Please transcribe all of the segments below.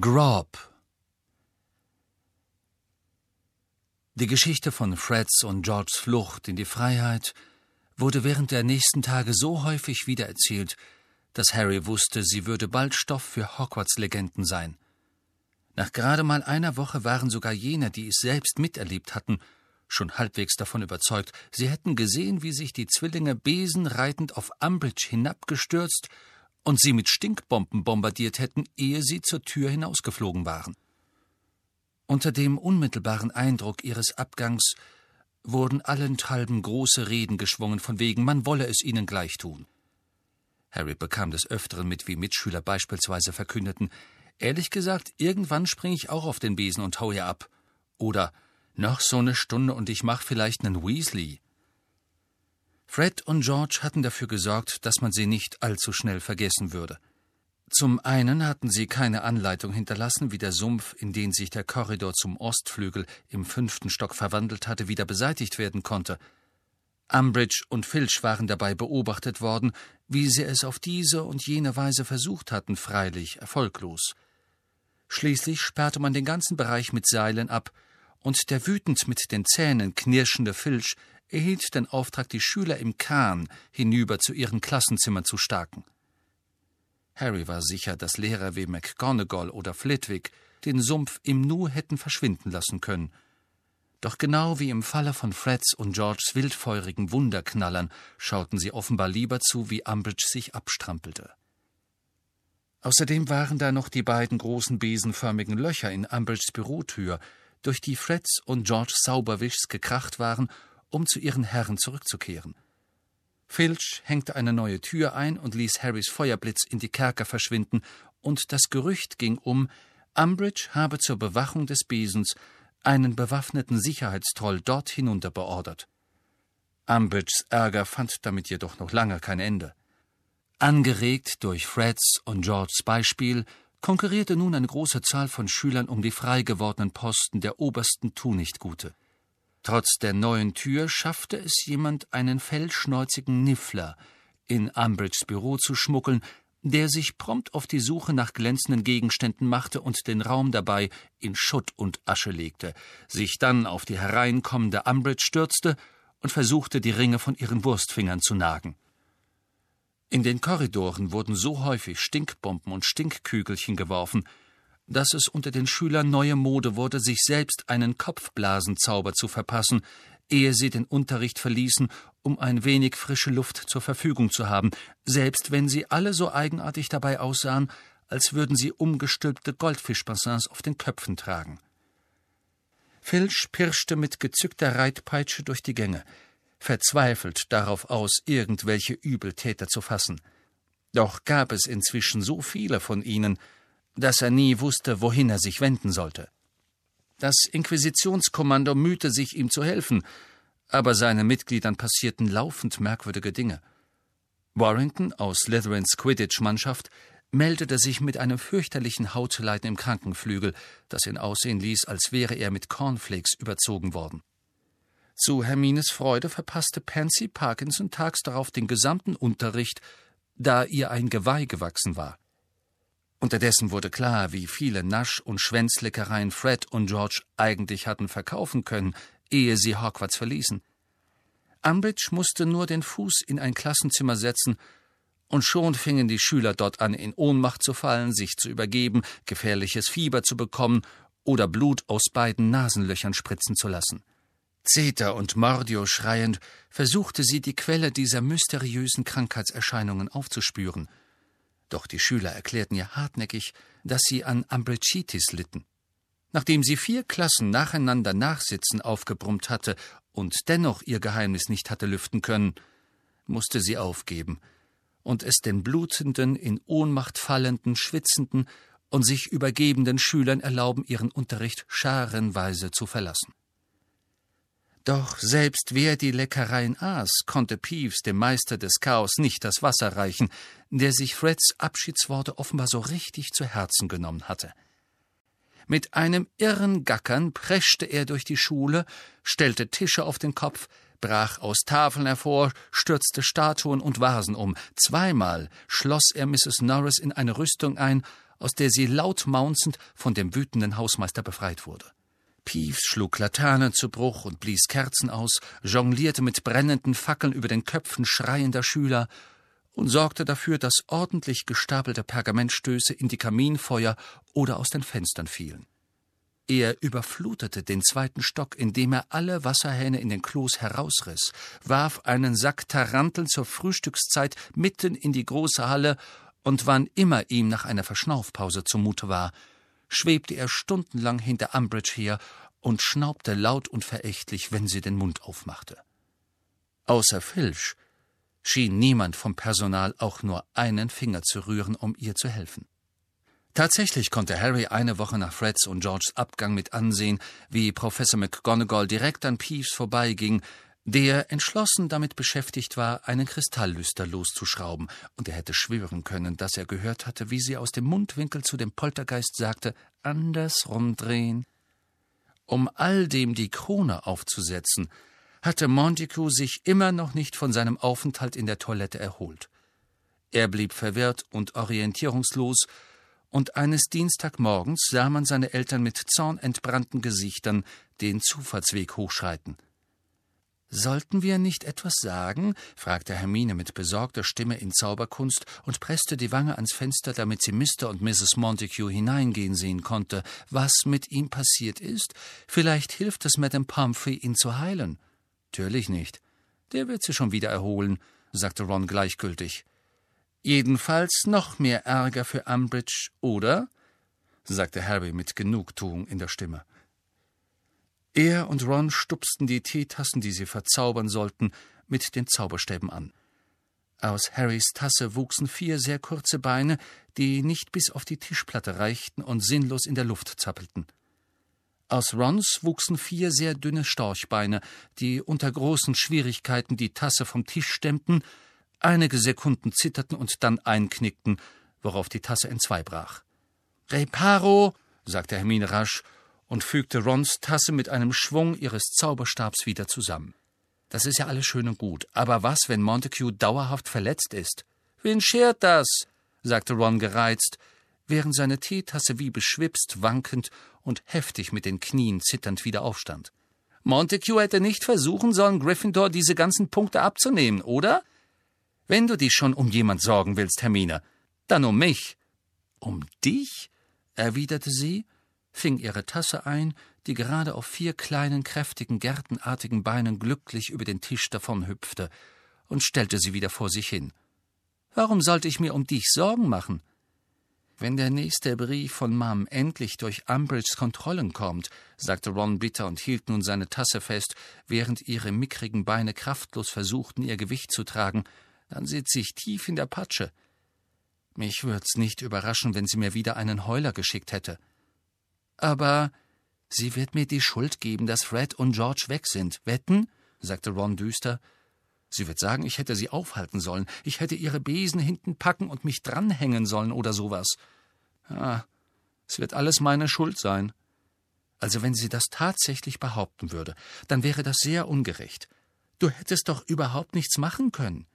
Grob Die Geschichte von Freds und Georges Flucht in die Freiheit wurde während der nächsten Tage so häufig wiedererzählt, dass Harry wusste, sie würde bald Stoff für Hogwarts-Legenden sein. Nach gerade mal einer Woche waren sogar jene, die es selbst miterlebt hatten, schon halbwegs davon überzeugt, sie hätten gesehen, wie sich die Zwillinge besenreitend auf Umbridge hinabgestürzt und sie mit Stinkbomben bombardiert hätten, ehe sie zur Tür hinausgeflogen waren. Unter dem unmittelbaren Eindruck ihres Abgangs wurden allenthalben große Reden geschwungen, von wegen, man wolle es ihnen gleich tun. Harry bekam des Öfteren mit, wie Mitschüler beispielsweise verkündeten, ehrlich gesagt, irgendwann spring ich auch auf den Besen und hau ihr ab. Oder noch so eine Stunde und ich mach vielleicht nen Weasley. Fred und George hatten dafür gesorgt, dass man sie nicht allzu schnell vergessen würde. Zum einen hatten sie keine Anleitung hinterlassen, wie der Sumpf, in den sich der Korridor zum Ostflügel im fünften Stock verwandelt hatte, wieder beseitigt werden konnte. Umbridge und Filch waren dabei beobachtet worden, wie sie es auf diese und jene Weise versucht hatten, freilich erfolglos. Schließlich sperrte man den ganzen Bereich mit Seilen ab, und der wütend mit den Zähnen knirschende Filch erhielt den Auftrag, die Schüler im Kahn hinüber zu ihren Klassenzimmern zu staken. Harry war sicher, dass Lehrer wie McGonagall oder Flitwick den Sumpf im Nu hätten verschwinden lassen können. Doch genau wie im Falle von Freds und Georges wildfeurigen Wunderknallern schauten sie offenbar lieber zu, wie Umbridge sich abstrampelte. Außerdem waren da noch die beiden großen besenförmigen Löcher in Umbridges Bürotür, durch die Freds und George Sauberwischs gekracht waren, um zu ihren Herren zurückzukehren. Filch hängte eine neue Tür ein und ließ Harrys Feuerblitz in die Kerker verschwinden, und das Gerücht ging um, Umbridge habe zur Bewachung des Besens einen bewaffneten Sicherheitstroll dort hinunter beordert. Umbridges Ärger fand damit jedoch noch lange kein Ende. Angeregt durch Freds und Georges Beispiel konkurrierte nun eine große Zahl von Schülern um die frei gewordenen Posten der obersten Tunichtgute. Trotz der neuen Tür schaffte es jemand, einen fellschnäuzigen Niffler in Umbridges Büro zu schmuggeln, der sich prompt auf die Suche nach glänzenden Gegenständen machte und den Raum dabei in Schutt und Asche legte, sich dann auf die hereinkommende Umbridge stürzte und versuchte, die Ringe von ihren Wurstfingern zu nagen. In den Korridoren wurden so häufig Stinkbomben und Stinkkügelchen geworfen, dass es unter den Schülern neue Mode wurde, sich selbst einen Kopfblasenzauber zu verpassen, ehe sie den Unterricht verließen, um ein wenig frische Luft zur Verfügung zu haben, selbst wenn sie alle so eigenartig dabei aussahen, als würden sie umgestülpte Goldfischbassins auf den Köpfen tragen. Filch pirschte mit gezückter Reitpeitsche durch die Gänge verzweifelt darauf aus, irgendwelche Übeltäter zu fassen. Doch gab es inzwischen so viele von ihnen, dass er nie wusste, wohin er sich wenden sollte. Das Inquisitionskommando mühte sich, ihm zu helfen, aber seinen Mitgliedern passierten laufend merkwürdige Dinge. Warrington aus Slytherins Quidditch-Mannschaft meldete sich mit einem fürchterlichen Hautleiden im Krankenflügel, das ihn aussehen ließ, als wäre er mit Cornflakes überzogen worden. Zu Hermines Freude verpasste Pansy Parkinson tags darauf den gesamten Unterricht, da ihr ein Geweih gewachsen war. Unterdessen wurde klar, wie viele Nasch- und Schwänzleckereien Fred und George eigentlich hatten verkaufen können, ehe sie Hogwarts verließen. Umbridge musste nur den Fuß in ein Klassenzimmer setzen, und schon fingen die Schüler dort an, in Ohnmacht zu fallen, sich zu übergeben, gefährliches Fieber zu bekommen oder Blut aus beiden Nasenlöchern spritzen zu lassen. Zeta und Mordio schreiend, versuchte sie, die Quelle dieser mysteriösen Krankheitserscheinungen aufzuspüren. Doch die Schüler erklärten ihr hartnäckig, dass sie an Ambrechitis litten. Nachdem sie vier Klassen nacheinander Nachsitzen aufgebrummt hatte und dennoch ihr Geheimnis nicht hatte lüften können, musste sie aufgeben und es den blutenden, in Ohnmacht fallenden, schwitzenden und sich übergebenden Schülern erlauben, ihren Unterricht scharenweise zu verlassen. Doch selbst wer die Leckereien aß, konnte Peeves, dem Meister des Chaos, nicht das Wasser reichen, der sich Freds Abschiedsworte offenbar so richtig zu Herzen genommen hatte. Mit einem irren Gackern preschte er durch die Schule, stellte Tische auf den Kopf, brach aus Tafeln hervor, stürzte Statuen und Vasen um. Zweimal schloss er Mrs. Norris in eine Rüstung ein, aus der sie laut maunzend von dem wütenden Hausmeister befreit wurde. Peeves schlug Laternen zu Bruch und blies Kerzen aus, jonglierte mit brennenden Fackeln über den Köpfen schreiender Schüler und sorgte dafür, dass ordentlich gestapelte Pergamentstöße in die Kaminfeuer oder aus den Fenstern fielen. Er überflutete den zweiten Stock, indem er alle Wasserhähne in den Klos herausriss, warf einen Sack Taranteln zur Frühstückszeit mitten in die große Halle, und wann immer ihm nach einer Verschnaufpause zumute war, schwebte er stundenlang hinter Umbridge her und schnaubte laut und verächtlich, wenn sie den Mund aufmachte. Außer Filch schien niemand vom Personal auch nur einen Finger zu rühren, um ihr zu helfen. Tatsächlich konnte Harry eine Woche nach Freds und Georges Abgang mit ansehen, wie Professor McGonagall direkt an Peeves vorbeiging, der entschlossen damit beschäftigt war, einen Kristalllüster loszuschrauben, und er hätte schwören können, dass er gehört hatte, wie sie aus dem Mundwinkel zu dem Poltergeist sagte, andersrum drehen. Um all dem die Krone aufzusetzen, hatte Montague sich immer noch nicht von seinem Aufenthalt in der Toilette erholt. Er blieb verwirrt und orientierungslos und eines Dienstagmorgens sah man seine Eltern mit zornentbrannten Gesichtern den Zufahrtsweg hochschreiten. Sollten wir nicht etwas sagen? fragte Hermine mit besorgter Stimme in Zauberkunst und presste die Wange ans Fenster, damit sie Mr. und Mrs. Montague hineingehen sehen konnte, was mit ihm passiert ist. Vielleicht hilft es Madame Pomfrey, ihn zu heilen. Natürlich nicht. Der wird sie schon wieder erholen, sagte Ron gleichgültig. Jedenfalls noch mehr Ärger für Umbridge, oder? sagte Harry mit Genugtuung in der Stimme. Er und Ron stupsten die Teetassen, die sie verzaubern sollten, mit den Zauberstäben an. Aus Harrys Tasse wuchsen vier sehr kurze Beine, die nicht bis auf die Tischplatte reichten und sinnlos in der Luft zappelten. Aus Rons wuchsen vier sehr dünne Storchbeine, die unter großen Schwierigkeiten die Tasse vom Tisch stemmten Einige Sekunden zitterten und dann einknickten, worauf die Tasse entzweibrach. Reparo, sagte Hermine rasch und fügte Rons Tasse mit einem Schwung ihres Zauberstabs wieder zusammen. Das ist ja alles schön und gut, aber was, wenn Montague dauerhaft verletzt ist? Wen schert das? sagte Ron gereizt, während seine Teetasse wie beschwipst, wankend und heftig mit den Knien zitternd wieder aufstand. Montague hätte nicht versuchen sollen, Gryffindor diese ganzen Punkte abzunehmen, oder? Wenn du dich schon um jemand sorgen willst, Hermine, dann um mich. Um dich? erwiderte sie, fing ihre Tasse ein, die gerade auf vier kleinen, kräftigen, gärtenartigen Beinen glücklich über den Tisch davonhüpfte, und stellte sie wieder vor sich hin. Warum sollte ich mir um dich Sorgen machen? Wenn der nächste Brief von Mom endlich durch Umbridges Kontrollen kommt, sagte Ron bitter und hielt nun seine Tasse fest, während ihre mickrigen Beine kraftlos versuchten, ihr Gewicht zu tragen, dann sitze ich tief in der Patsche. Mich würd's nicht überraschen, wenn sie mir wieder einen Heuler geschickt hätte. Aber sie wird mir die Schuld geben, dass Fred und George weg sind. Wetten? sagte Ron düster. Sie wird sagen, ich hätte sie aufhalten sollen, ich hätte ihre Besen hinten packen und mich dranhängen sollen oder sowas. Ja, es wird alles meine Schuld sein. Also wenn sie das tatsächlich behaupten würde, dann wäre das sehr ungerecht. Du hättest doch überhaupt nichts machen können.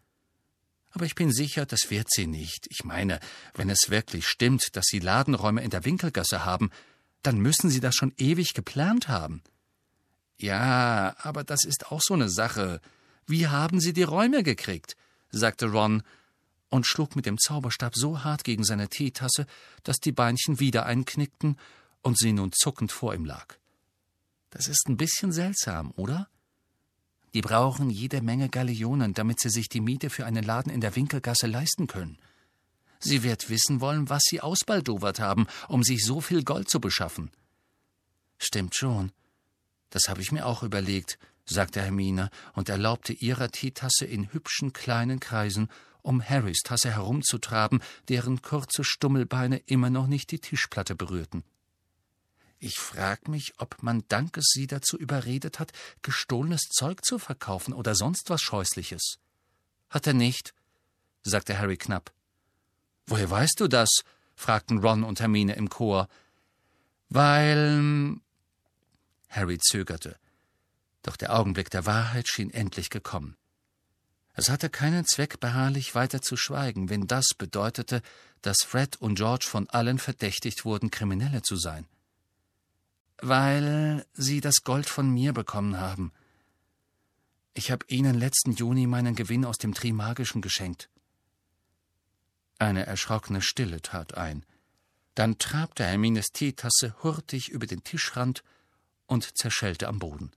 Aber ich bin sicher, das wird sie nicht. Ich meine, wenn es wirklich stimmt, dass Sie Ladenräume in der Winkelgasse haben, dann müssen Sie das schon ewig geplant haben. Ja, aber das ist auch so eine Sache. Wie haben Sie die Räume gekriegt? sagte Ron und schlug mit dem Zauberstab so hart gegen seine Teetasse, dass die Beinchen wieder einknickten und sie nun zuckend vor ihm lag. Das ist ein bisschen seltsam, oder? Die brauchen jede Menge Galeonen, damit sie sich die Miete für einen Laden in der Winkelgasse leisten können. Sie wird wissen wollen, was sie ausbaldowert haben, um sich so viel Gold zu beschaffen. Stimmt schon. Das habe ich mir auch überlegt, sagte Hermine und erlaubte ihrer Teetasse in hübschen kleinen Kreisen um Harrys Tasse herumzutraben, deren kurze Stummelbeine immer noch nicht die Tischplatte berührten. Ich frag mich, ob man Dankes sie dazu überredet hat, gestohlenes Zeug zu verkaufen oder sonst was Scheußliches. Hat er nicht, sagte Harry knapp. Woher weißt du das? fragten Ron und Hermine im Chor. Weil. Harry zögerte. Doch der Augenblick der Wahrheit schien endlich gekommen. Es hatte keinen Zweck, beharrlich weiter zu schweigen, wenn das bedeutete, dass Fred und George von allen verdächtigt wurden, Kriminelle zu sein. Weil sie das Gold von mir bekommen haben. Ich habe ihnen letzten Juni meinen Gewinn aus dem Trimagischen geschenkt. Eine erschrockene Stille trat ein. Dann trabte Hermines Teetasse hurtig über den Tischrand und zerschellte am Boden.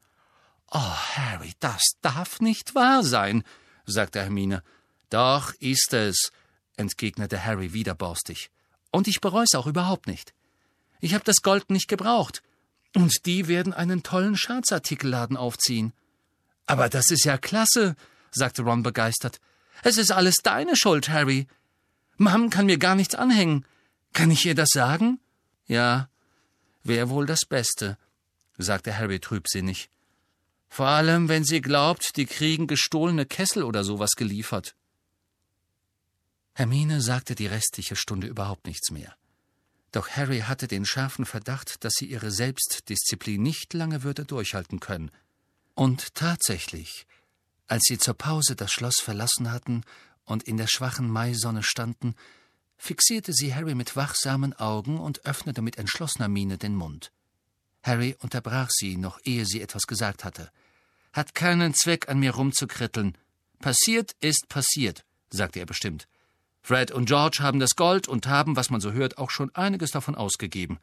Oh, Harry, das darf nicht wahr sein, sagte Hermine. Doch ist es, entgegnete Harry wieder borstig. Und ich bereu's auch überhaupt nicht. Ich habe das Gold nicht gebraucht. Und die werden einen tollen Scherzartikelladen aufziehen. Aber das ist ja klasse, sagte Ron begeistert. Es ist alles deine Schuld, Harry. Mom kann mir gar nichts anhängen. Kann ich ihr das sagen? Ja, wäre wohl das Beste, sagte Harry trübsinnig. Vor allem, wenn sie glaubt, die kriegen gestohlene Kessel oder sowas geliefert. Hermine sagte die restliche Stunde überhaupt nichts mehr. Doch Harry hatte den scharfen Verdacht, dass sie ihre Selbstdisziplin nicht lange würde durchhalten können. Und tatsächlich, als sie zur Pause das Schloss verlassen hatten und in der schwachen Maisonne standen, fixierte sie Harry mit wachsamen Augen und öffnete mit entschlossener Miene den Mund. Harry unterbrach sie, noch ehe sie etwas gesagt hatte. Hat keinen Zweck, an mir rumzukritteln. Passiert ist passiert, sagte er bestimmt. Fred und George haben das Gold und haben, was man so hört, auch schon einiges davon ausgegeben.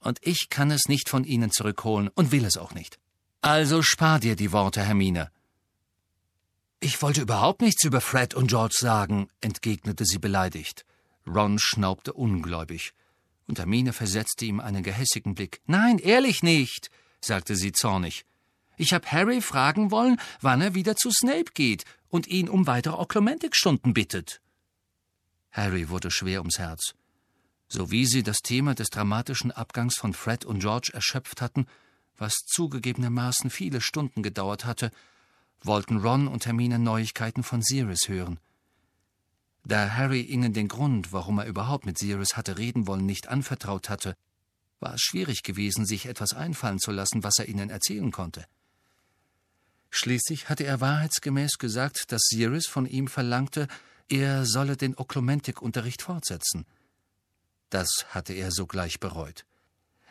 Und ich kann es nicht von ihnen zurückholen und will es auch nicht. Also spar dir die Worte, Hermine. Ich wollte überhaupt nichts über Fred und George sagen, entgegnete sie beleidigt. Ron schnaubte ungläubig und Hermine versetzte ihm einen gehässigen Blick. Nein, ehrlich nicht, sagte sie zornig. Ich hab Harry fragen wollen, wann er wieder zu Snape geht und ihn um weitere Oklumentikstunden bittet. Harry wurde schwer ums Herz. So wie sie das Thema des dramatischen Abgangs von Fred und George erschöpft hatten, was zugegebenermaßen viele Stunden gedauert hatte, wollten Ron und Hermine Neuigkeiten von Sirius hören. Da Harry ihnen den Grund, warum er überhaupt mit Sirius hatte reden wollen, nicht anvertraut hatte, war es schwierig gewesen, sich etwas einfallen zu lassen, was er ihnen erzählen konnte. Schließlich hatte er wahrheitsgemäß gesagt, dass Sirius von ihm verlangte, er solle den Oklumentik-Unterricht fortsetzen. Das hatte er sogleich bereut.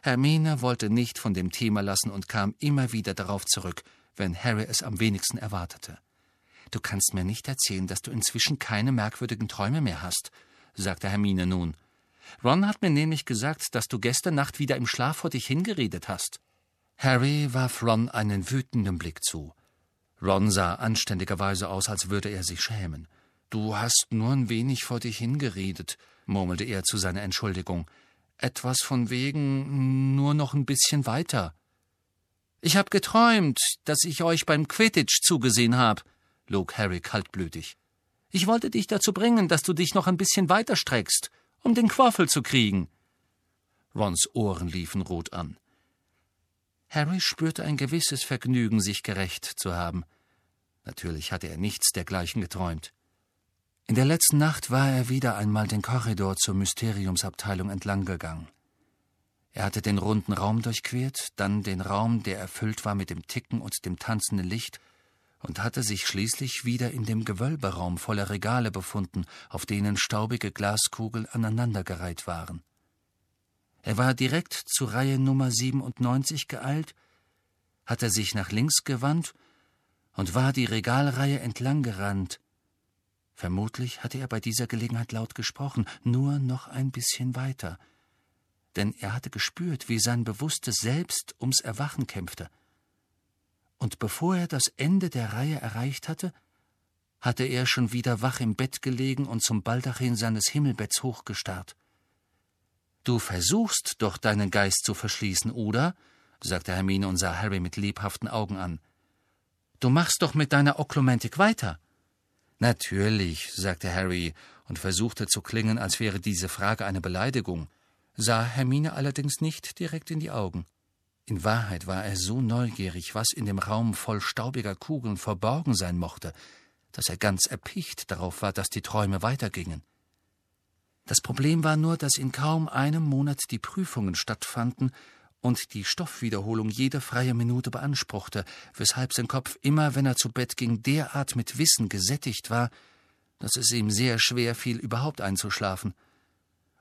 Hermine wollte nicht von dem Thema lassen und kam immer wieder darauf zurück, wenn Harry es am wenigsten erwartete. Du kannst mir nicht erzählen, dass du inzwischen keine merkwürdigen Träume mehr hast, sagte Hermine nun. Ron hat mir nämlich gesagt, dass du gestern Nacht wieder im Schlaf vor dich hingeredet hast. Harry warf Ron einen wütenden Blick zu. Ron sah anständigerweise aus, als würde er sich schämen. Du hast nur ein wenig vor dich hingeredet, murmelte er zu seiner Entschuldigung. Etwas von wegen nur noch ein bisschen weiter. Ich hab geträumt, dass ich euch beim Quidditch zugesehen hab, log Harry kaltblütig. Ich wollte dich dazu bringen, dass du dich noch ein bisschen weiter streckst, um den Quaffel zu kriegen. Rons Ohren liefen rot an. Harry spürte ein gewisses Vergnügen, sich gerecht zu haben. Natürlich hatte er nichts dergleichen geträumt. In der letzten Nacht war er wieder einmal den Korridor zur Mysteriumsabteilung entlang gegangen. Er hatte den runden Raum durchquert, dann den Raum, der erfüllt war mit dem Ticken und dem tanzenden Licht, und hatte sich schließlich wieder in dem Gewölberaum voller Regale befunden, auf denen staubige Glaskugeln aneinandergereiht waren. Er war direkt zu Reihe Nummer 97 geeilt, hatte sich nach links gewandt und war die Regalreihe entlang gerannt. Vermutlich hatte er bei dieser Gelegenheit laut gesprochen, nur noch ein bisschen weiter, denn er hatte gespürt, wie sein bewusstes Selbst ums Erwachen kämpfte und bevor er das Ende der Reihe erreicht hatte, hatte er schon wieder wach im Bett gelegen und zum Baldachin seines Himmelbetts hochgestarrt. Du versuchst doch deinen Geist zu verschließen, oder? sagte Hermine und sah Harry mit lebhaften Augen an. Du machst doch mit deiner Oklumentik weiter. Natürlich, sagte Harry und versuchte zu klingen, als wäre diese Frage eine Beleidigung, sah Hermine allerdings nicht direkt in die Augen. In Wahrheit war er so neugierig, was in dem Raum voll staubiger Kugeln verborgen sein mochte, dass er ganz erpicht darauf war, dass die Träume weitergingen. Das Problem war nur, dass in kaum einem Monat die Prüfungen stattfanden und die Stoffwiederholung jede freie Minute beanspruchte, weshalb sein Kopf immer, wenn er zu Bett ging, derart mit Wissen gesättigt war, dass es ihm sehr schwer fiel, überhaupt einzuschlafen.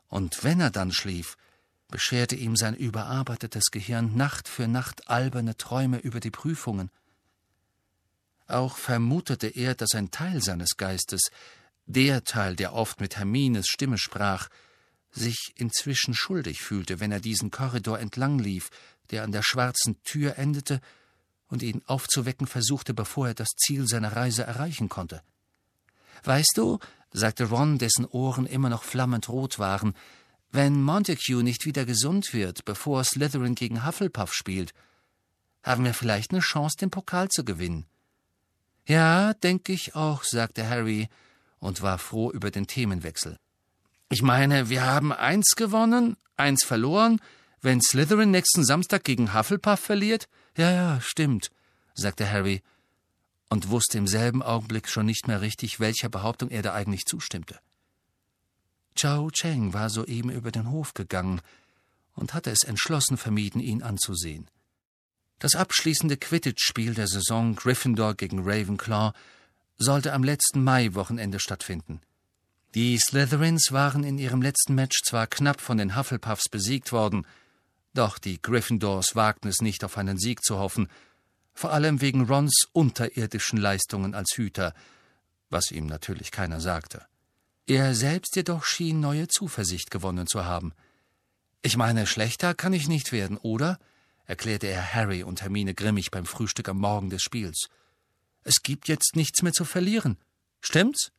Und wenn er dann schlief, bescherte ihm sein überarbeitetes Gehirn Nacht für Nacht alberne Träume über die Prüfungen. Auch vermutete er, dass ein Teil seines Geistes, der Teil, der oft mit Hermines Stimme sprach, sich inzwischen schuldig fühlte, wenn er diesen Korridor entlang lief, der an der schwarzen Tür endete und ihn aufzuwecken versuchte, bevor er das Ziel seiner Reise erreichen konnte. Weißt du, sagte Ron, dessen Ohren immer noch flammend rot waren, wenn Montague nicht wieder gesund wird, bevor Slytherin gegen Hufflepuff spielt, haben wir vielleicht eine Chance, den Pokal zu gewinnen. Ja, denke ich auch, sagte Harry und war froh über den Themenwechsel. Ich meine, wir haben eins gewonnen, eins verloren, wenn Slytherin nächsten Samstag gegen Hufflepuff verliert? Ja, ja, stimmt, sagte Harry und wusste im selben Augenblick schon nicht mehr richtig, welcher Behauptung er da eigentlich zustimmte. Chao Cheng war soeben über den Hof gegangen und hatte es entschlossen vermieden, ihn anzusehen. Das abschließende Quidditch-Spiel der Saison Gryffindor gegen Ravenclaw sollte am letzten Mai-Wochenende stattfinden. Die Slytherins waren in ihrem letzten Match zwar knapp von den Hufflepuffs besiegt worden, doch die Gryffindors wagten es nicht auf einen Sieg zu hoffen, vor allem wegen Rons unterirdischen Leistungen als Hüter, was ihm natürlich keiner sagte. Er selbst jedoch schien neue Zuversicht gewonnen zu haben. Ich meine, schlechter kann ich nicht werden, oder? erklärte er Harry und Hermine grimmig beim Frühstück am Morgen des Spiels. Es gibt jetzt nichts mehr zu verlieren. Stimmt's?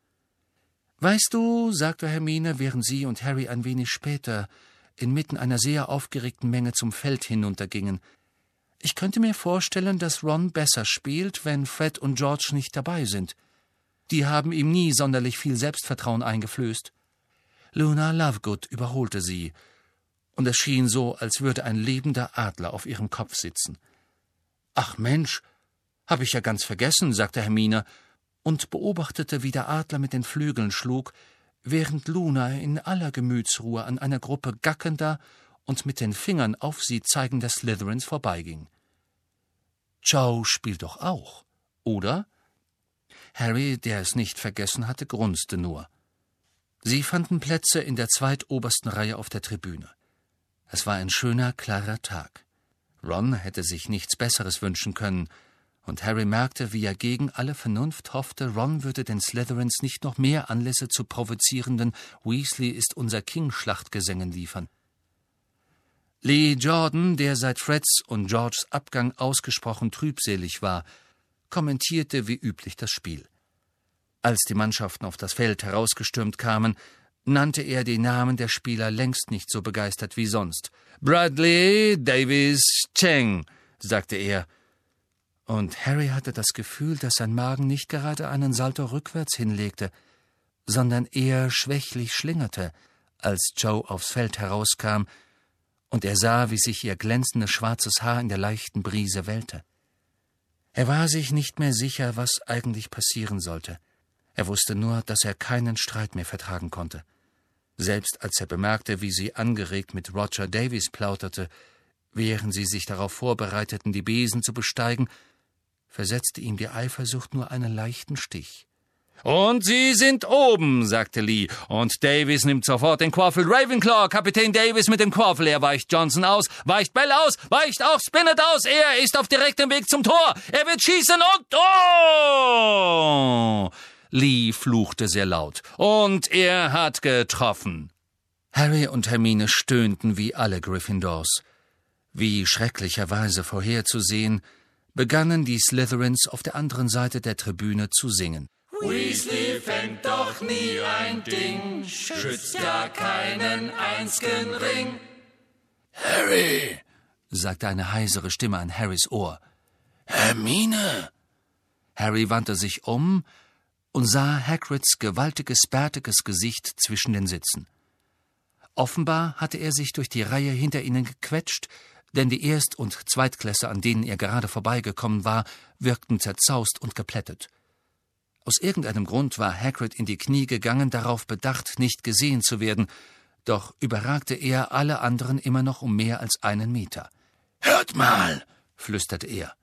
Weißt du, sagte Hermine, während sie und Harry ein wenig später inmitten einer sehr aufgeregten Menge zum Feld hinuntergingen, ich könnte mir vorstellen, dass Ron besser spielt, wenn Fred und George nicht dabei sind. Die haben ihm nie sonderlich viel Selbstvertrauen eingeflößt. Luna Lovegood überholte sie, und es schien so, als würde ein lebender Adler auf ihrem Kopf sitzen. Ach Mensch, hab ich ja ganz vergessen, sagte Hermine und beobachtete, wie der Adler mit den Flügeln schlug, während Luna in aller Gemütsruhe an einer Gruppe gackender und mit den Fingern auf sie zeigender Slytherins vorbeiging. Chow spielt doch auch, oder? Harry, der es nicht vergessen hatte, grunzte nur. Sie fanden Plätze in der zweitobersten Reihe auf der Tribüne. Es war ein schöner, klarer Tag. Ron hätte sich nichts Besseres wünschen können, und Harry merkte, wie er gegen alle Vernunft hoffte, Ron würde den Slytherins nicht noch mehr Anlässe zu provozierenden Weasley ist unser King-Schlachtgesängen liefern. Lee Jordan, der seit Freds und Georges Abgang ausgesprochen trübselig war, kommentierte wie üblich das Spiel. Als die Mannschaften auf das Feld herausgestürmt kamen, nannte er die Namen der Spieler längst nicht so begeistert wie sonst. Bradley, Davis, Cheng, sagte er. Und Harry hatte das Gefühl, dass sein Magen nicht gerade einen Salto rückwärts hinlegte, sondern eher schwächlich schlingerte, als Joe aufs Feld herauskam und er sah, wie sich ihr glänzendes schwarzes Haar in der leichten Brise wellte. Er war sich nicht mehr sicher, was eigentlich passieren sollte. Er wusste nur, dass er keinen Streit mehr vertragen konnte. Selbst als er bemerkte, wie sie angeregt mit Roger Davies plauderte, während sie sich darauf vorbereiteten, die Besen zu besteigen, versetzte ihm die Eifersucht nur einen leichten Stich. Und Sie sind oben, sagte Lee. Und Davis nimmt sofort den Quaffel. Ravenclaw, Kapitän Davis mit dem Quaffel. Er weicht Johnson aus, weicht Bell aus, weicht auch Spinnet aus. Er ist auf direktem Weg zum Tor. Er wird schießen und... Oh! Lee fluchte sehr laut. Und er hat getroffen. Harry und Hermine stöhnten wie alle Gryffindors. Wie schrecklicherweise vorherzusehen, begannen die Slytherins auf der anderen Seite der Tribüne zu singen. Weasley fängt doch nie ein Ding, schützt ja keinen einzigen Ring. Harry, sagte eine heisere Stimme an Harrys Ohr. Hermine! Harry wandte sich um und sah Hagrids gewaltiges, bärtiges Gesicht zwischen den Sitzen. Offenbar hatte er sich durch die Reihe hinter ihnen gequetscht, denn die Erst- und Zweitklässer, an denen er gerade vorbeigekommen war, wirkten zerzaust und geplättet. Aus irgendeinem Grund war Hagrid in die Knie gegangen, darauf bedacht, nicht gesehen zu werden, doch überragte er alle anderen immer noch um mehr als einen Meter. Hört mal, flüsterte er.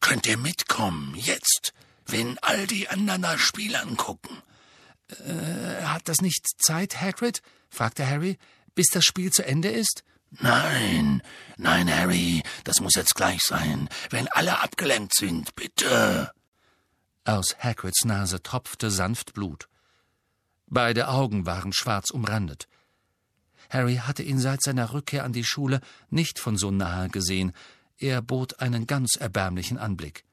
Könnt ihr mitkommen, jetzt, wenn all die anderen nach Spielern gucken? Äh, hat das nicht Zeit, Hagrid? fragte Harry, bis das Spiel zu Ende ist? Nein, nein, Harry, das muss jetzt gleich sein, wenn alle abgelenkt sind, bitte. Aus Hagrids Nase tropfte sanft Blut. Beide Augen waren schwarz umrandet. Harry hatte ihn seit seiner Rückkehr an die Schule nicht von so nahe gesehen. Er bot einen ganz erbärmlichen Anblick.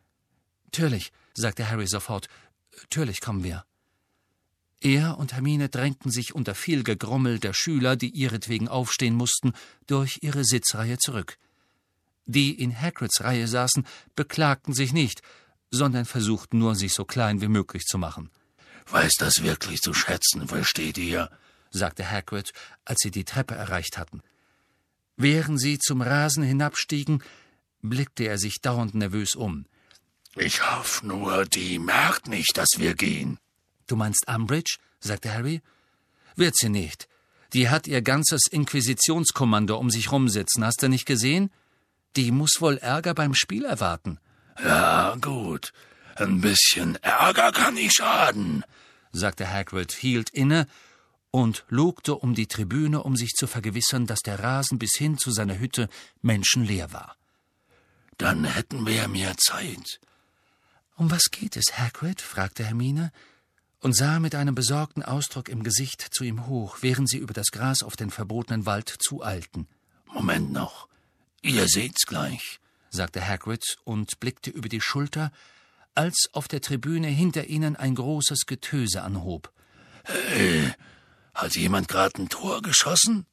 Türlich, sagte Harry sofort, Türlich kommen wir. Er und Hermine drängten sich unter viel Gegrummel der Schüler, die ihretwegen aufstehen mussten, durch ihre Sitzreihe zurück. Die in Hagrids Reihe saßen, beklagten sich nicht, sondern versuchten nur, sich so klein wie möglich zu machen. Weiß das wirklich zu schätzen, versteht ihr? sagte Hagrid, als sie die Treppe erreicht hatten. Während sie zum Rasen hinabstiegen, blickte er sich dauernd nervös um. Ich hoffe nur, die merkt nicht, dass wir gehen. Du meinst Umbridge? sagte Harry. Wird sie nicht. Die hat ihr ganzes Inquisitionskommando um sich rumsitzen, hast du nicht gesehen? Die muss wohl Ärger beim Spiel erwarten. Ja, gut. Ein bisschen Ärger kann nicht schaden, sagte Hagrid, hielt inne und lugte um die Tribüne, um sich zu vergewissern, dass der Rasen bis hin zu seiner Hütte menschenleer war. Dann hätten wir mehr Zeit. Um was geht es, Hagrid? fragte Hermine und sah mit einem besorgten Ausdruck im Gesicht zu ihm hoch, während sie über das Gras auf den verbotenen Wald zueilten. Moment noch. Ihr seht's gleich, sagte Hagrid und blickte über die Schulter, als auf der Tribüne hinter ihnen ein großes Getöse anhob. Hey, hat jemand gerade ein Tor geschossen?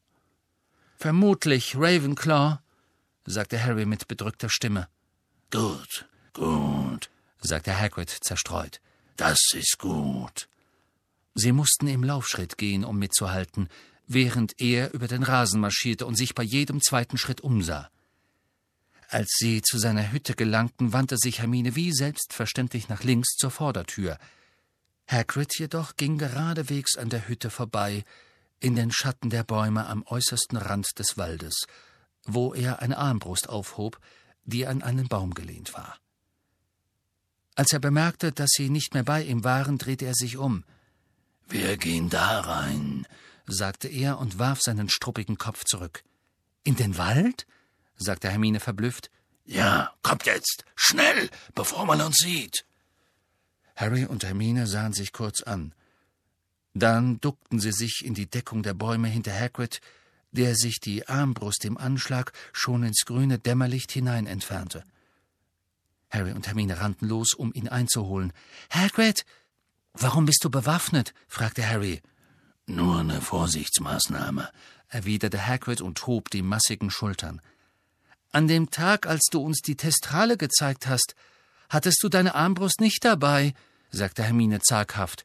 Vermutlich Ravenclaw, sagte Harry mit bedrückter Stimme. Gut, gut, sagte Hagrid zerstreut. Das ist gut. Sie mussten im Laufschritt gehen, um mitzuhalten, während er über den Rasen marschierte und sich bei jedem zweiten Schritt umsah. Als sie zu seiner Hütte gelangten, wandte sich Hermine wie selbstverständlich nach links zur Vordertür. Hagrid jedoch ging geradewegs an der Hütte vorbei, in den Schatten der Bäume am äußersten Rand des Waldes, wo er eine Armbrust aufhob, die an einen Baum gelehnt war. Als er bemerkte, dass sie nicht mehr bei ihm waren, drehte er sich um. Wir gehen da rein, sagte er und warf seinen struppigen Kopf zurück. In den Wald? Sagte Hermine verblüfft. Ja, kommt jetzt, schnell, bevor man uns sieht. Harry und Hermine sahen sich kurz an. Dann duckten sie sich in die Deckung der Bäume hinter Hagrid, der sich die Armbrust im Anschlag schon ins grüne Dämmerlicht hinein entfernte. Harry und Hermine rannten los, um ihn einzuholen. Hagrid! Warum bist du bewaffnet? fragte Harry. Nur eine Vorsichtsmaßnahme, erwiderte Hagrid und hob die massigen Schultern. An dem Tag, als du uns die Testrale gezeigt hast, hattest du deine Armbrust nicht dabei, sagte Hermine zaghaft.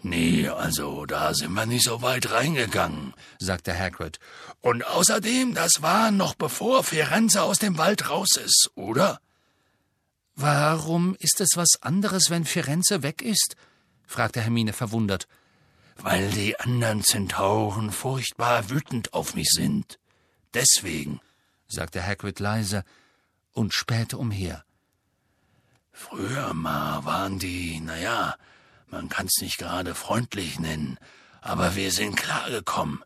Nee, also da sind wir nicht so weit reingegangen, sagte Hagrid. Und außerdem, das war noch bevor Firenze aus dem Wald raus ist, oder? Warum ist es was anderes, wenn Firenze weg ist? fragte Hermine verwundert. Weil die anderen Zentauren furchtbar wütend auf mich sind. Deswegen, sagte Hagrid leise und spähte umher. Früher mal waren die, na ja, man kann's nicht gerade freundlich nennen, aber wir sind klargekommen,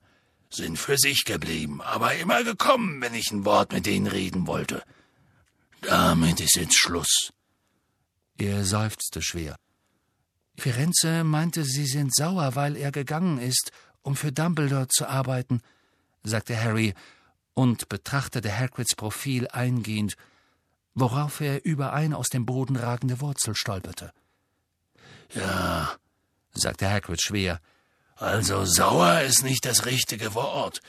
sind für sich geblieben, aber immer gekommen, wenn ich ein Wort mit denen reden wollte. Damit ist jetzt Schluss. Er seufzte schwer. Firenze meinte, Sie sind sauer, weil er gegangen ist, um für Dumbledore zu arbeiten, sagte Harry und betrachtete Hagrids Profil eingehend, worauf er über eine aus dem Boden ragende Wurzel stolperte. Ja, sagte Hagrid schwer, also sauer ist nicht das richtige Wort.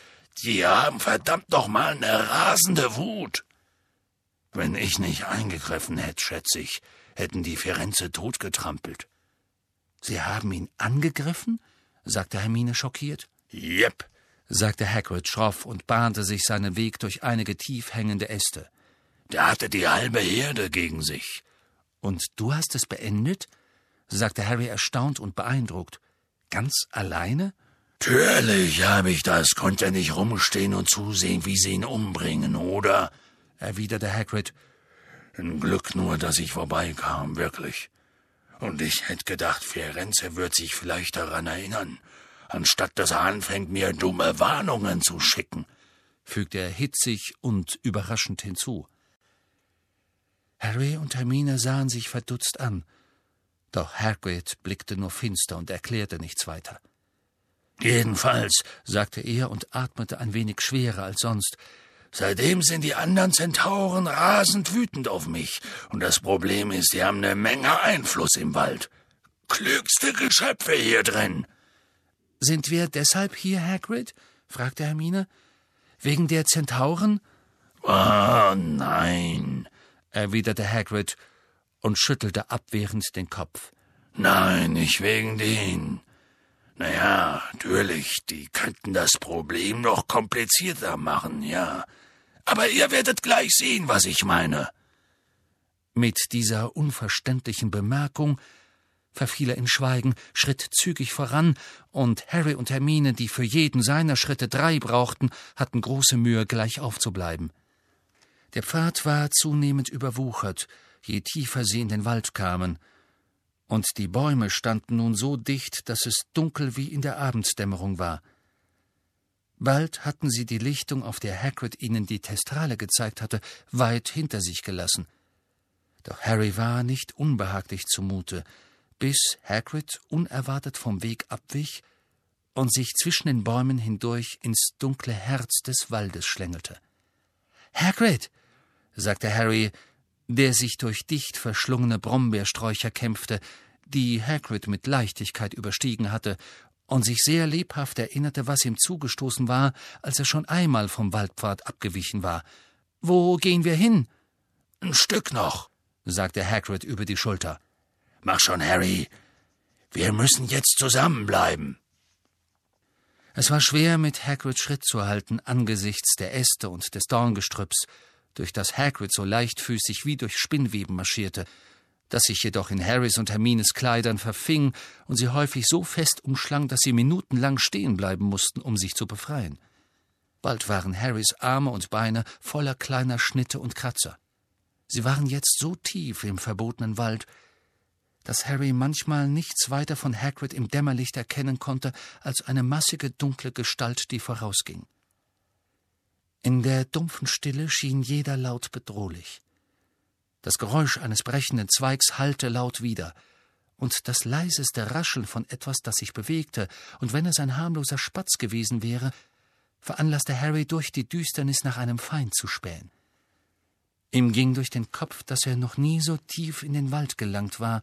Die haben verdammt noch mal eine rasende Wut. Wenn ich nicht eingegriffen hätte, schätze ich, hätten die Firenze totgetrampelt. Sie haben ihn angegriffen? sagte Hermine schockiert. Jep, sagte Hagrid schroff und bahnte sich seinen Weg durch einige tief hängende Äste. Der hatte die halbe Herde gegen sich. Und du hast es beendet? sagte Harry erstaunt und beeindruckt. Ganz alleine? Natürlich habe ich das, konnte nicht rumstehen und zusehen, wie sie ihn umbringen, oder? erwiderte Hagrid. Ein Glück nur, dass ich vorbeikam, wirklich. Und ich hätte gedacht, Firenze wird sich vielleicht daran erinnern, anstatt dass er anfängt, mir dumme Warnungen zu schicken, fügte er hitzig und überraschend hinzu. Harry und Hermine sahen sich verdutzt an, doch Hagrid blickte nur finster und erklärte nichts weiter. Jedenfalls, sagte er und atmete ein wenig schwerer als sonst, seitdem sind die anderen Zentauren rasend wütend auf mich, und das Problem ist, sie haben eine Menge Einfluss im Wald. Klügste Geschöpfe hier drin. Sind wir deshalb hier, Hagrid? fragte Hermine. Wegen der Zentauren? Oh, nein, erwiderte Hagrid und schüttelte abwehrend den Kopf. Nein, nicht wegen denen. Naja, natürlich, die könnten das Problem noch komplizierter machen, ja. Aber ihr werdet gleich sehen, was ich meine. Mit dieser unverständlichen Bemerkung verfiel er in Schweigen, schritt zügig voran, und Harry und Hermine, die für jeden seiner Schritte drei brauchten, hatten große Mühe, gleich aufzubleiben. Der Pfad war zunehmend überwuchert, je tiefer sie in den Wald kamen, und die Bäume standen nun so dicht, dass es dunkel wie in der Abenddämmerung war. Bald hatten sie die Lichtung, auf der Hagrid ihnen die Testrale gezeigt hatte, weit hinter sich gelassen. Doch Harry war nicht unbehaglich zumute, bis Hagrid unerwartet vom Weg abwich und sich zwischen den Bäumen hindurch ins dunkle Herz des Waldes schlängelte. Hagrid, sagte Harry, der sich durch dicht verschlungene Brombeersträucher kämpfte, die Hagrid mit Leichtigkeit überstiegen hatte, und sich sehr lebhaft erinnerte, was ihm zugestoßen war, als er schon einmal vom Waldpfad abgewichen war. Wo gehen wir hin? Ein Stück noch, sagte Hagrid über die Schulter. Mach schon, Harry. Wir müssen jetzt zusammenbleiben. Es war schwer, mit Hagrid Schritt zu halten angesichts der Äste und des Dorngestrüpps, durch das Hagrid so leichtfüßig wie durch Spinnweben marschierte, das sich jedoch in Harrys und Hermines Kleidern verfing und sie häufig so fest umschlang, dass sie minutenlang stehen bleiben mussten, um sich zu befreien. Bald waren Harrys Arme und Beine voller kleiner Schnitte und Kratzer. Sie waren jetzt so tief im verbotenen Wald, dass Harry manchmal nichts weiter von Hagrid im Dämmerlicht erkennen konnte als eine massige dunkle Gestalt, die vorausging. In der dumpfen Stille schien jeder Laut bedrohlich. Das Geräusch eines brechenden Zweigs hallte laut wider, und das leiseste Rascheln von etwas, das sich bewegte, und wenn es ein harmloser Spatz gewesen wäre, veranlasste Harry durch die Düsternis nach einem Feind zu spähen. Ihm ging durch den Kopf, dass er noch nie so tief in den Wald gelangt war,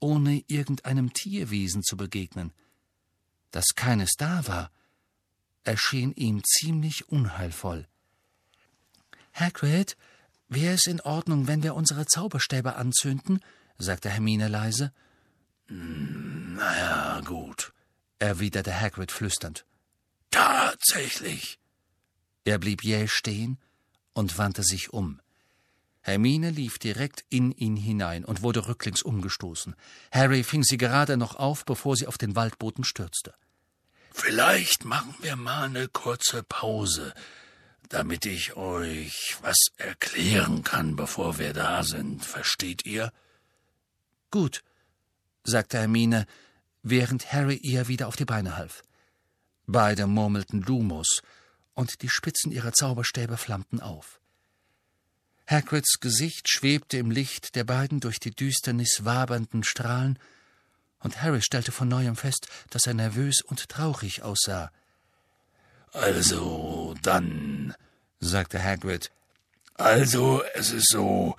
ohne irgendeinem Tierwesen zu begegnen. Dass keines da war, erschien ihm ziemlich unheilvoll. Hagrid, wäre es in Ordnung, wenn wir unsere Zauberstäbe anzünden? sagte Hermine leise. Na ja, gut, erwiderte Hagrid flüsternd. Tatsächlich. Er blieb jäh stehen und wandte sich um. Hermine lief direkt in ihn hinein und wurde rücklings umgestoßen. Harry fing sie gerade noch auf, bevor sie auf den Waldboden stürzte. Vielleicht machen wir mal eine kurze Pause, damit ich euch was erklären kann, bevor wir da sind. Versteht ihr? Gut, sagte Hermine, während Harry ihr wieder auf die Beine half. Beide murmelten Lumos, und die Spitzen ihrer Zauberstäbe flammten auf. Hagrids Gesicht schwebte im Licht der beiden durch die Düsternis wabernden Strahlen, und Harry stellte von neuem fest, dass er nervös und traurig aussah. Also, dann, sagte Hagrid. Also, es ist so.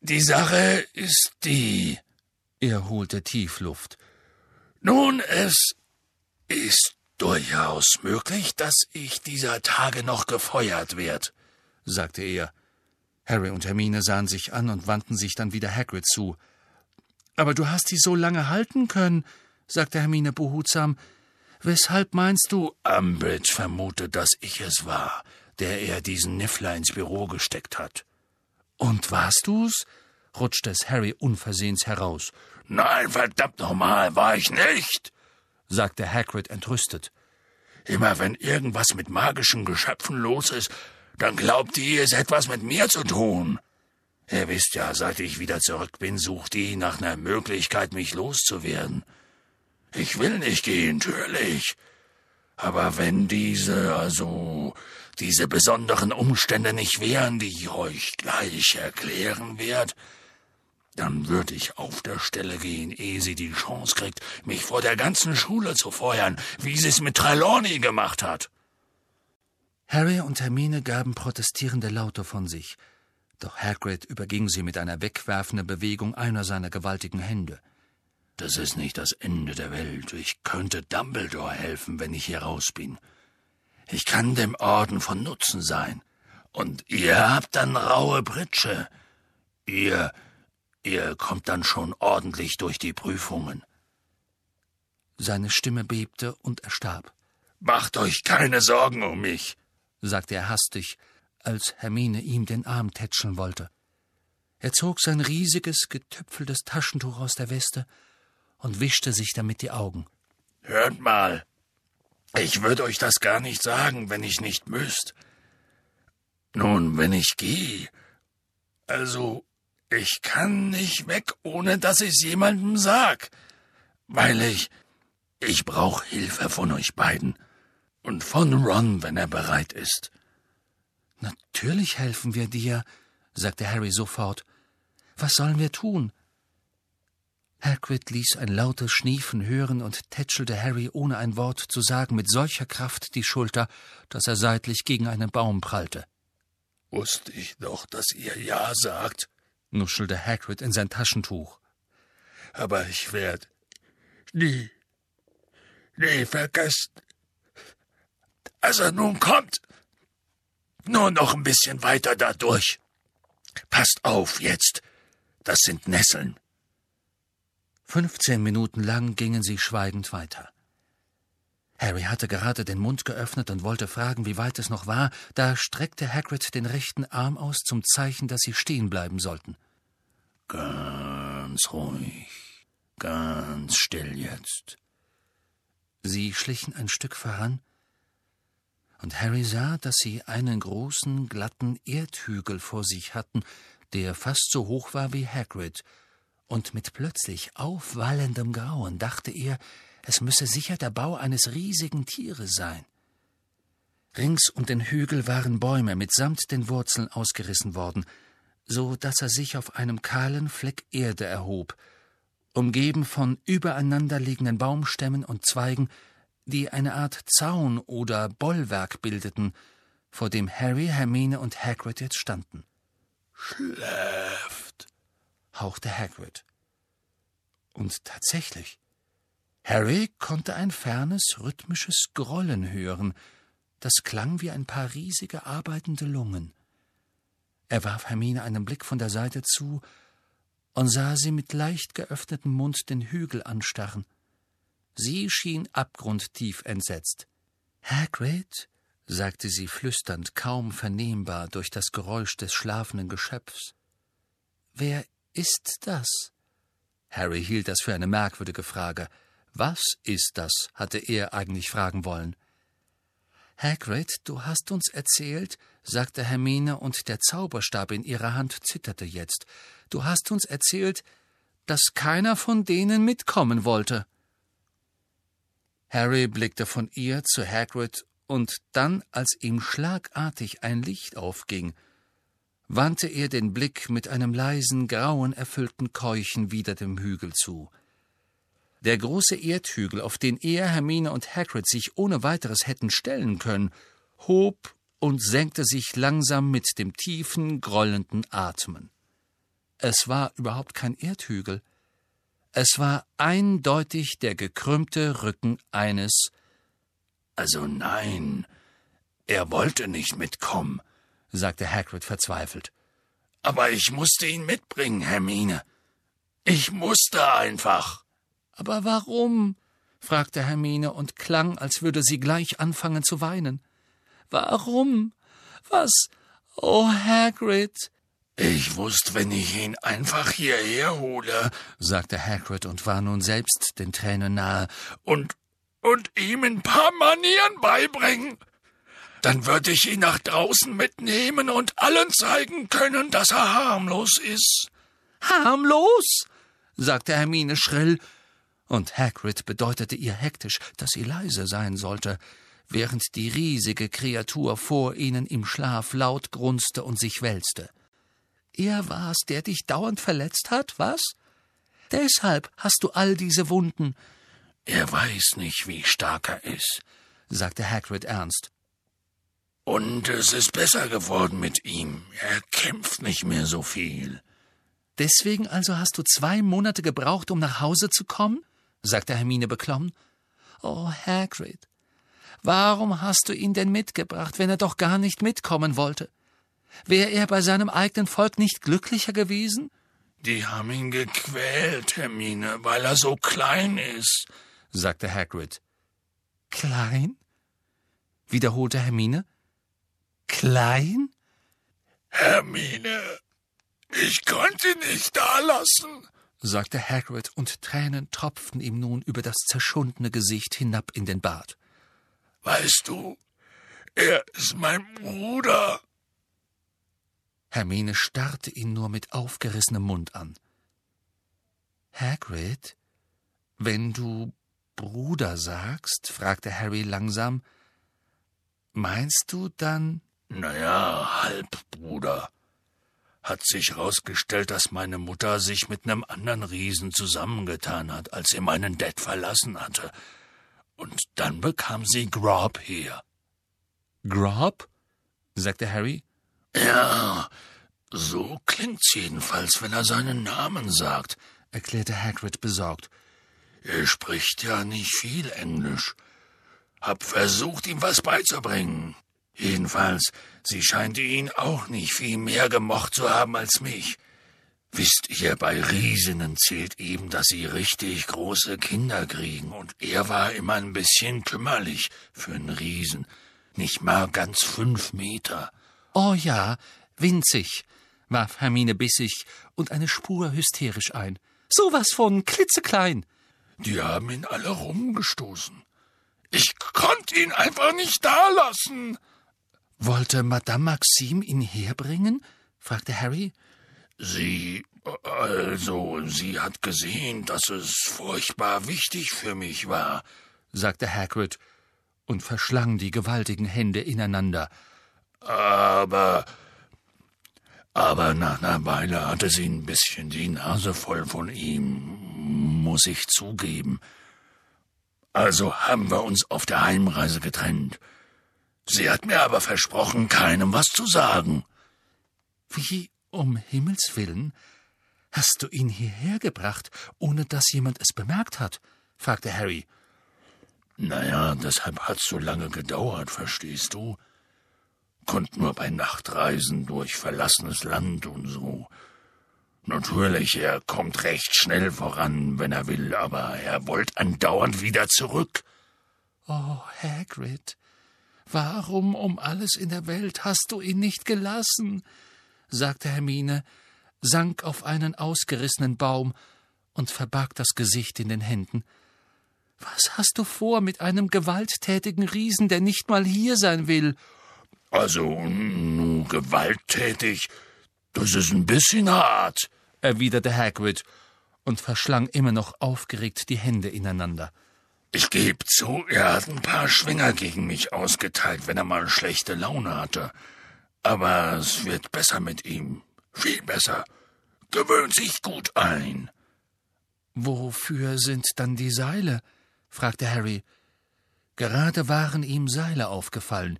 Die Sache ist die. Er holte tief Luft. Nun, es ist durchaus möglich, dass ich dieser Tage noch gefeuert werd, sagte er. Harry und Hermine sahen sich an und wandten sich dann wieder Hagrid zu. Aber du hast sie so lange halten können, sagte Hermine behutsam. Weshalb meinst du? Umbridge vermutet, dass ich es war, der er diesen Niffler ins Büro gesteckt hat. Und warst du's? rutschte es Harry unversehens heraus. Nein, verdammt nochmal, war ich nicht, sagte Hagrid entrüstet. Immer wenn irgendwas mit magischen Geschöpfen los ist, dann glaubt ihr, es etwas mit mir zu tun. Ihr wisst ja, seit ich wieder zurück bin, sucht die nach einer Möglichkeit, mich loszuwerden. Ich will nicht gehen, natürlich. Aber wenn diese, also, diese besonderen Umstände nicht wären, die ich euch gleich erklären werd, dann würde ich auf der Stelle gehen, ehe sie die Chance kriegt, mich vor der ganzen Schule zu feuern, wie sie es mit Trelawney gemacht hat. Harry und Hermine gaben protestierende Laute von sich, doch Hagrid überging sie mit einer wegwerfenden Bewegung einer seiner gewaltigen Hände. Das ist nicht das Ende der Welt. Ich könnte Dumbledore helfen, wenn ich hier raus bin. Ich kann dem Orden von Nutzen sein. Und ihr habt dann raue Pritsche. Ihr, ihr kommt dann schon ordentlich durch die Prüfungen. Seine Stimme bebte und er starb. Macht euch keine Sorgen um mich, sagte er hastig, als Hermine ihm den Arm tätscheln wollte. Er zog sein riesiges, getöpfeltes Taschentuch aus der Weste und wischte sich damit die Augen. Hört mal, ich würde euch das gar nicht sagen, wenn ich nicht müsst. Nun, wenn ich gehe, also ich kann nicht weg, ohne dass ich's jemandem sag, weil ich ich brauch Hilfe von euch beiden und von Ron, wenn er bereit ist. Natürlich helfen wir dir, sagte Harry sofort. Was sollen wir tun? Hagrid ließ ein lautes Schniefen hören und tätschelte Harry, ohne ein Wort zu sagen, mit solcher Kraft die Schulter, dass er seitlich gegen einen Baum prallte. Wusste ich doch, dass ihr Ja sagt, nuschelte Hagrid in sein Taschentuch. Aber ich werd nie, nie vergessen. Also nun kommt. Nur noch ein bisschen weiter dadurch. Passt auf jetzt. Das sind Nesseln. Fünfzehn Minuten lang gingen sie schweigend weiter. Harry hatte gerade den Mund geöffnet und wollte fragen, wie weit es noch war, da streckte Hagrid den rechten Arm aus zum Zeichen, dass sie stehen bleiben sollten. Ganz ruhig, ganz still jetzt. Sie schlichen ein Stück voran, und Harry sah, dass sie einen großen, glatten Erdhügel vor sich hatten, der fast so hoch war wie Hagrid, und mit plötzlich aufwallendem Grauen dachte er, es müsse sicher der Bau eines riesigen Tieres sein. Rings um den Hügel waren Bäume mitsamt den Wurzeln ausgerissen worden, so dass er sich auf einem kahlen Fleck Erde erhob, umgeben von übereinanderliegenden Baumstämmen und Zweigen, die eine Art Zaun oder Bollwerk bildeten, vor dem Harry, Hermine und Hagrid jetzt standen. Schläft, hauchte Hagrid. Und tatsächlich, Harry konnte ein fernes, rhythmisches Grollen hören, das klang wie ein paar riesige arbeitende Lungen. Er warf Hermine einen Blick von der Seite zu und sah sie mit leicht geöffnetem Mund den Hügel anstarren. Sie schien abgrundtief entsetzt. Hagrid, sagte sie flüsternd, kaum vernehmbar durch das Geräusch des schlafenden Geschöpfs. Wer ist das? Harry hielt das für eine merkwürdige Frage. Was ist das? hatte er eigentlich fragen wollen. Hagrid, du hast uns erzählt, sagte Hermine, und der Zauberstab in ihrer Hand zitterte jetzt. Du hast uns erzählt, dass keiner von denen mitkommen wollte. Harry blickte von ihr zu Hagrid, und dann, als ihm schlagartig ein Licht aufging, wandte er den Blick mit einem leisen, grauen erfüllten Keuchen wieder dem Hügel zu. Der große Erdhügel, auf den er, Hermine und Hagrid sich ohne weiteres hätten stellen können, hob und senkte sich langsam mit dem tiefen, grollenden Atmen. Es war überhaupt kein Erdhügel, es war eindeutig der gekrümmte Rücken eines. Also nein, er wollte nicht mitkommen, sagte Hagrid verzweifelt. Aber ich musste ihn mitbringen, Hermine. Ich musste einfach. Aber warum? fragte Hermine und klang, als würde sie gleich anfangen zu weinen. Warum? Was? Oh, Hagrid, ich wusste, wenn ich ihn einfach hierher hole, sagte Hagrid und war nun selbst den Tränen nahe, und, und ihm ein paar Manieren beibringen. Dann würde ich ihn nach draußen mitnehmen und allen zeigen können, dass er harmlos ist. Harmlos? sagte Hermine schrill, und Hagrid bedeutete ihr hektisch, dass sie leise sein sollte, während die riesige Kreatur vor ihnen im Schlaf laut grunzte und sich wälzte. Er war's, der dich dauernd verletzt hat, was? Deshalb hast du all diese Wunden. Er weiß nicht, wie stark er ist, sagte Hagrid ernst. Und es ist besser geworden mit ihm. Er kämpft nicht mehr so viel. Deswegen also hast du zwei Monate gebraucht, um nach Hause zu kommen? sagte Hermine beklommen. Oh, Hagrid, warum hast du ihn denn mitgebracht, wenn er doch gar nicht mitkommen wollte? Wäre er bei seinem eigenen Volk nicht glücklicher gewesen? Die haben ihn gequält, Hermine, weil er so klein ist, sagte Hagrid. Klein? wiederholte Hermine. Klein? Hermine, ich konnte ihn nicht dalassen, sagte Hagrid, und Tränen tropften ihm nun über das zerschundene Gesicht hinab in den Bart. Weißt du, er ist mein Bruder. Hermine starrte ihn nur mit aufgerissenem Mund an. Hagrid, wenn du Bruder sagst, fragte Harry langsam, meinst du dann? Na ja, Halbbruder. Hat sich herausgestellt, dass meine Mutter sich mit nem anderen Riesen zusammengetan hat, als sie meinen Dad verlassen hatte. Und dann bekam sie Grob her. Grob? sagte Harry. Ja, so klingt's jedenfalls, wenn er seinen Namen sagt, erklärte Hagrid besorgt. Er spricht ja nicht viel Englisch. Hab versucht, ihm was beizubringen. Jedenfalls, sie scheint ihn auch nicht viel mehr gemocht zu haben als mich. Wisst ihr, bei Riesinnen zählt eben, dass sie richtig große Kinder kriegen, und er war immer ein bisschen kümmerlich für einen Riesen. Nicht mal ganz fünf Meter. Oh ja, winzig, warf Hermine bissig und eine Spur hysterisch ein. So was von klitzeklein. Die haben ihn alle rumgestoßen. Ich konnte ihn einfach nicht dalassen. Wollte Madame Maxime ihn herbringen? fragte Harry. Sie, also, sie hat gesehen, dass es furchtbar wichtig für mich war, sagte Hagrid und verschlang die gewaltigen Hände ineinander. Aber aber nach einer Weile hatte sie ein bisschen die Nase voll von ihm, muss ich zugeben. Also haben wir uns auf der Heimreise getrennt. Sie hat mir aber versprochen, keinem was zu sagen. Wie um Himmels willen hast du ihn hierher gebracht, ohne dass jemand es bemerkt hat? fragte Harry. Naja, deshalb hat's so lange gedauert, verstehst du? Konnt nur bei Nachtreisen durch verlassenes Land und so. Natürlich, er kommt recht schnell voran, wenn er will, aber er wollt andauernd wieder zurück. Oh, Hagrid, warum um alles in der Welt hast du ihn nicht gelassen? sagte Hermine, sank auf einen ausgerissenen Baum und verbarg das Gesicht in den Händen. Was hast du vor mit einem gewalttätigen Riesen, der nicht mal hier sein will also, gewalttätig, das ist ein bisschen hart, erwiderte Hagrid und verschlang immer noch aufgeregt die Hände ineinander. Ich geb zu, er hat ein paar Schwinger gegen mich ausgeteilt, wenn er mal schlechte Laune hatte. Aber es wird besser mit ihm. Viel besser. Gewöhnt sich gut ein. Wofür sind dann die Seile? fragte Harry. Gerade waren ihm Seile aufgefallen,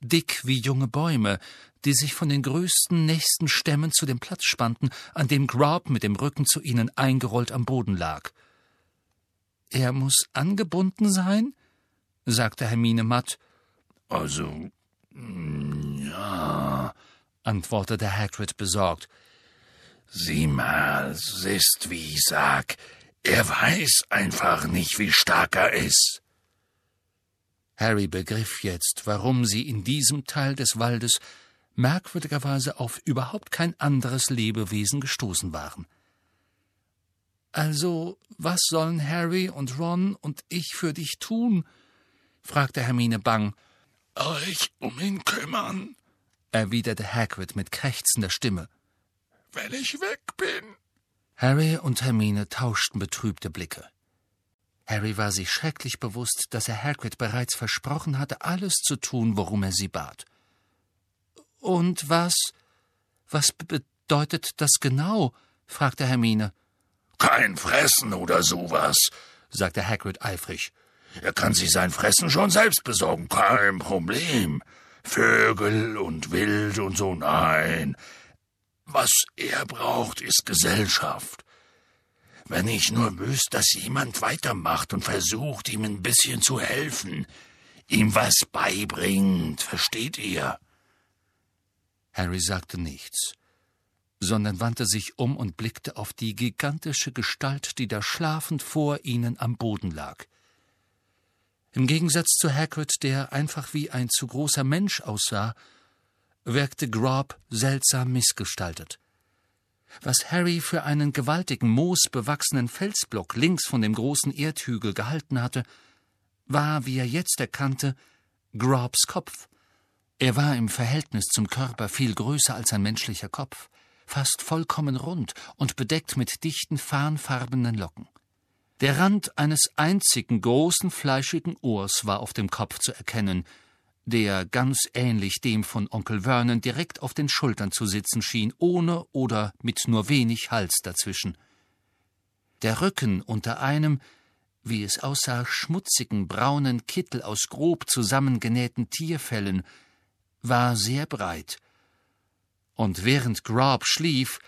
dick wie junge Bäume, die sich von den größten nächsten Stämmen zu dem Platz spannten, an dem Grab mit dem Rücken zu ihnen eingerollt am Boden lag. Er muss angebunden sein? sagte Hermine matt. Also, ja, antwortete Hagrid besorgt. Sieh mal, siehst, wie ich sag, er weiß einfach nicht, wie stark er ist. Harry begriff jetzt, warum sie in diesem Teil des Waldes merkwürdigerweise auf überhaupt kein anderes Lebewesen gestoßen waren. Also, was sollen Harry und Ron und ich für dich tun? fragte Hermine bang. euch um ihn kümmern, erwiderte Hagrid mit krächzender Stimme. Wenn ich weg bin. Harry und Hermine tauschten betrübte Blicke. Harry war sich schrecklich bewusst, dass er Hagrid bereits versprochen hatte, alles zu tun, worum er sie bat. Und was, was bedeutet das genau? fragte Hermine. Kein Fressen oder sowas, sagte Hagrid eifrig. Er kann sich sein Fressen schon selbst besorgen, kein Problem. Vögel und Wild und so, nein. Was er braucht, ist Gesellschaft. Wenn ich nur wüsste, dass jemand weitermacht und versucht, ihm ein bisschen zu helfen, ihm was beibringt, versteht ihr? Harry sagte nichts sondern wandte sich um und blickte auf die gigantische Gestalt, die da schlafend vor ihnen am Boden lag. Im Gegensatz zu Hagrid, der einfach wie ein zu großer Mensch aussah, wirkte Grob seltsam missgestaltet. Was Harry für einen gewaltigen, moosbewachsenen Felsblock links von dem großen Erdhügel gehalten hatte, war, wie er jetzt erkannte, Grobs Kopf. Er war im Verhältnis zum Körper viel größer als ein menschlicher Kopf fast vollkommen rund und bedeckt mit dichten farnfarbenen Locken. Der Rand eines einzigen großen fleischigen Ohrs war auf dem Kopf zu erkennen, der ganz ähnlich dem von Onkel Vernon direkt auf den Schultern zu sitzen schien, ohne oder mit nur wenig Hals dazwischen. Der Rücken unter einem, wie es aussah, schmutzigen braunen Kittel aus grob zusammengenähten Tierfellen, war sehr breit und während Grob schlief,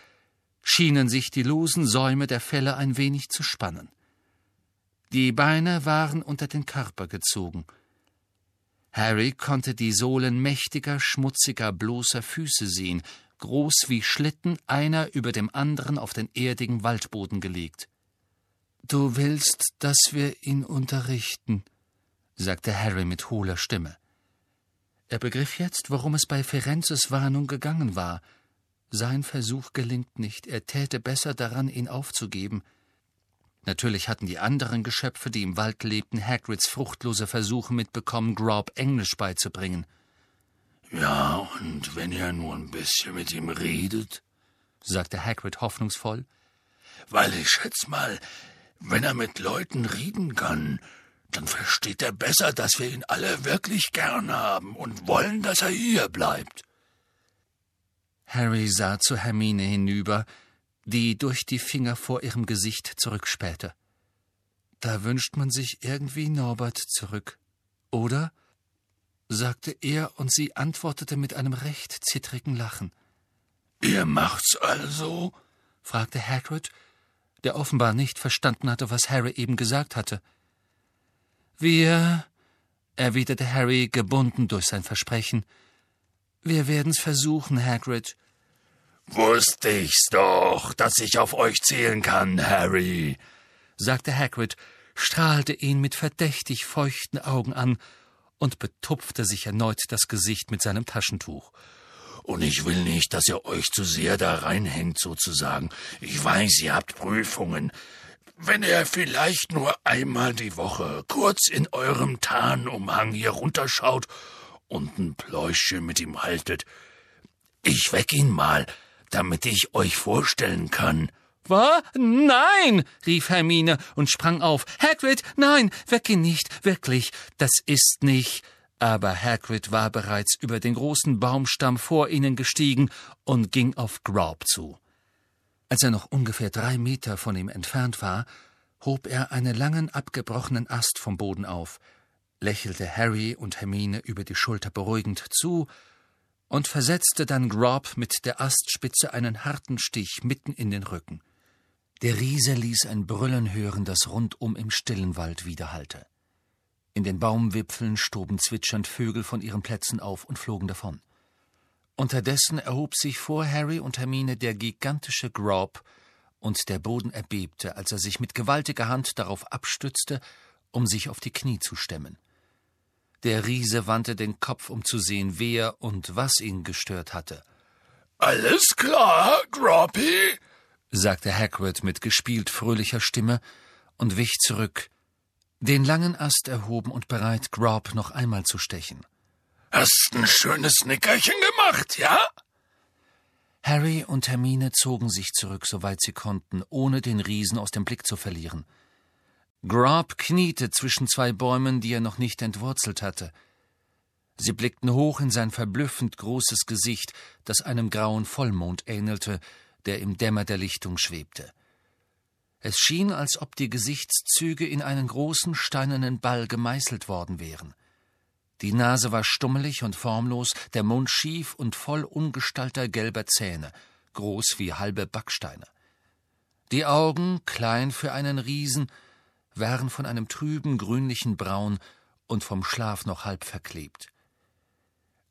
schienen sich die losen Säume der Felle ein wenig zu spannen. Die Beine waren unter den Körper gezogen. Harry konnte die Sohlen mächtiger, schmutziger, bloßer Füße sehen, groß wie Schlitten, einer über dem anderen auf den erdigen Waldboden gelegt. Du willst, dass wir ihn unterrichten, sagte Harry mit hohler Stimme. Er begriff jetzt, worum es bei Ferenzes Warnung gegangen war. Sein Versuch gelingt nicht, er täte besser daran, ihn aufzugeben. Natürlich hatten die anderen Geschöpfe, die im Wald lebten, Hagrids fruchtlose Versuche mitbekommen, Grob Englisch beizubringen. Ja, und wenn ihr nur ein bisschen mit ihm redet, sagte Hagrid hoffnungsvoll. Weil ich schätz mal, wenn er mit Leuten reden kann, dann versteht er besser, dass wir ihn alle wirklich gern haben und wollen, dass er hier bleibt. Harry sah zu Hermine hinüber, die durch die Finger vor ihrem Gesicht zurückspähte. Da wünscht man sich irgendwie Norbert zurück, oder? sagte er, und sie antwortete mit einem recht zittrigen Lachen. Ihr macht's also? fragte Hagrid, der offenbar nicht verstanden hatte, was Harry eben gesagt hatte. Wir, erwiderte Harry, gebunden durch sein Versprechen, wir werden's versuchen, Hagrid. Wusste ich's doch, dass ich auf euch zählen kann, Harry, sagte Hagrid, strahlte ihn mit verdächtig feuchten Augen an und betupfte sich erneut das Gesicht mit seinem Taschentuch. Und ich will nicht, dass ihr euch zu sehr da reinhängt, sozusagen. Ich weiß, ihr habt Prüfungen, wenn er vielleicht nur einmal die Woche kurz in eurem Tarnumhang hier runterschaut und ein Pläuschchen mit ihm haltet. Ich weck ihn mal, damit ich euch vorstellen kann. Was? Nein, rief Hermine und sprang auf. Hagrid, nein, weck ihn nicht, wirklich, das ist nicht. Aber Hagrid war bereits über den großen Baumstamm vor ihnen gestiegen und ging auf Grob zu. Als er noch ungefähr drei Meter von ihm entfernt war, hob er einen langen, abgebrochenen Ast vom Boden auf, lächelte Harry und Hermine über die Schulter beruhigend zu und versetzte dann Grob mit der Astspitze einen harten Stich mitten in den Rücken. Der Riese ließ ein Brüllen hören, das rundum im stillen Wald widerhallte. In den Baumwipfeln stoben zwitschernd Vögel von ihren Plätzen auf und flogen davon. Unterdessen erhob sich vor Harry und Hermine der gigantische Grob, und der Boden erbebte, als er sich mit gewaltiger Hand darauf abstützte, um sich auf die Knie zu stemmen. Der Riese wandte den Kopf, um zu sehen, wer und was ihn gestört hatte. Alles klar, Groppy, sagte Hagrid mit gespielt fröhlicher Stimme und wich zurück, den langen Ast erhoben und bereit, Grob noch einmal zu stechen. Hast ein schönes Nickerchen gemacht, ja? Harry und Hermine zogen sich zurück, soweit sie konnten, ohne den Riesen aus dem Blick zu verlieren. Grob kniete zwischen zwei Bäumen, die er noch nicht entwurzelt hatte. Sie blickten hoch in sein verblüffend großes Gesicht, das einem grauen Vollmond ähnelte, der im Dämmer der Lichtung schwebte. Es schien, als ob die Gesichtszüge in einen großen steinernen Ball gemeißelt worden wären. Die Nase war stummelig und formlos, der Mund schief und voll ungestalter gelber Zähne, groß wie halbe Backsteine. Die Augen, klein für einen Riesen, waren von einem trüben grünlichen Braun und vom Schlaf noch halb verklebt.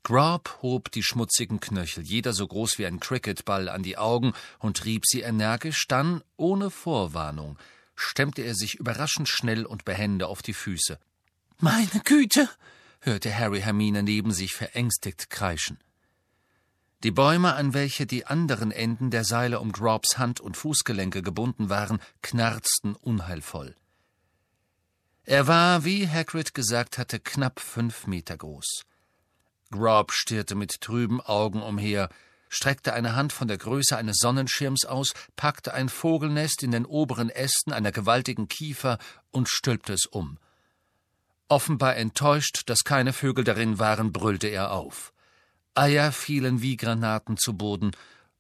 Grob hob die schmutzigen Knöchel, jeder so groß wie ein Cricketball, an die Augen und rieb sie energisch, dann, ohne Vorwarnung, stemmte er sich überraschend schnell und behende auf die Füße. Meine Güte! hörte Harry Hermine neben sich verängstigt kreischen. Die Bäume, an welche die anderen Enden der Seile um Grobs Hand- und Fußgelenke gebunden waren, knarzten unheilvoll. Er war, wie Hagrid gesagt hatte, knapp fünf Meter groß. Grob stierte mit trüben Augen umher, streckte eine Hand von der Größe eines Sonnenschirms aus, packte ein Vogelnest in den oberen Ästen einer gewaltigen Kiefer und stülpte es um. Offenbar enttäuscht, dass keine Vögel darin waren, brüllte er auf. Eier fielen wie Granaten zu Boden,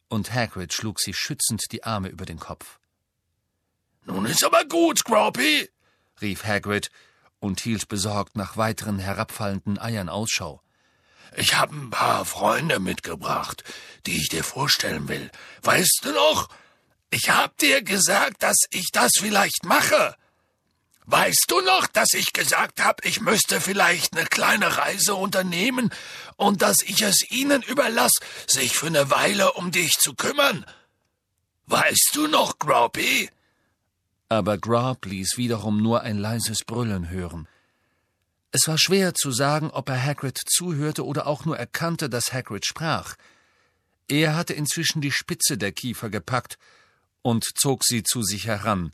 und Hagrid schlug sich schützend die Arme über den Kopf. Nun ist aber gut, Gropy, rief Hagrid und hielt besorgt nach weiteren herabfallenden Eiern Ausschau. Ich habe ein paar Freunde mitgebracht, die ich dir vorstellen will. Weißt du noch? Ich hab dir gesagt, dass ich das vielleicht mache. Weißt du noch, dass ich gesagt habe, ich müsste vielleicht eine kleine Reise unternehmen und dass ich es ihnen überlasse, sich für eine Weile um dich zu kümmern? Weißt du noch, Groppy? Aber Grob ließ wiederum nur ein leises Brüllen hören. Es war schwer zu sagen, ob er Hagrid zuhörte oder auch nur erkannte, dass Hagrid sprach. Er hatte inzwischen die Spitze der Kiefer gepackt und zog sie zu sich heran,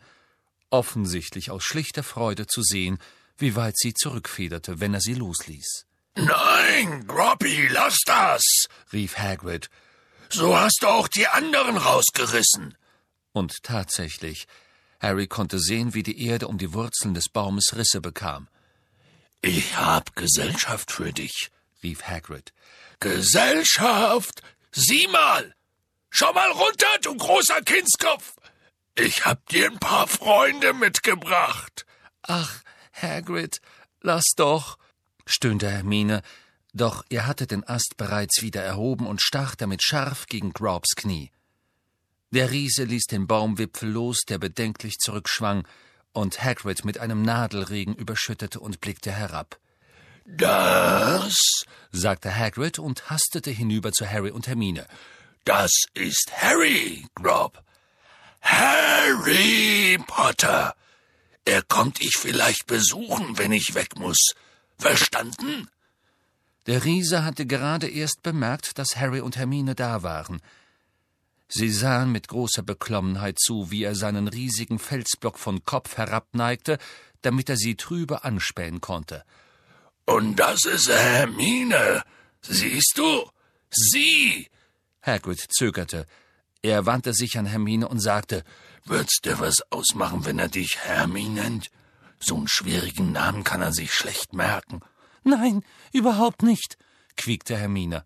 offensichtlich aus schlichter Freude zu sehen, wie weit sie zurückfederte, wenn er sie losließ. Nein, Groppy, lass das, rief Hagrid. So hast du auch die anderen rausgerissen. Und tatsächlich, Harry konnte sehen, wie die Erde um die Wurzeln des Baumes Risse bekam. Ich hab Gesellschaft für dich, rief Hagrid. Gesellschaft? Sieh mal! Schau mal runter, du großer Kindskopf! Ich hab dir ein paar Freunde mitgebracht. Ach, Hagrid, lass doch, stöhnte Hermine, doch er hatte den Ast bereits wieder erhoben und stach damit scharf gegen Grobs Knie. Der Riese ließ den Baumwipfel los, der bedenklich zurückschwang, und Hagrid mit einem Nadelregen überschüttete und blickte herab. Das, sagte Hagrid und hastete hinüber zu Harry und Hermine. Das ist Harry, Grob. Harry Potter. Er kommt ich vielleicht besuchen, wenn ich weg muss. Verstanden? Der Riese hatte gerade erst bemerkt, dass Harry und Hermine da waren. Sie sahen mit großer Beklommenheit zu, wie er seinen riesigen Felsblock von Kopf herabneigte, damit er sie trübe anspähen konnte. Und das ist Hermine. Siehst du? Sie! Hagrid zögerte. Er wandte sich an Hermine und sagte, Wird's dir was ausmachen, wenn er dich Hermi nennt? So einen schwierigen Namen kann er sich schlecht merken. Nein, überhaupt nicht, quiekte Hermine.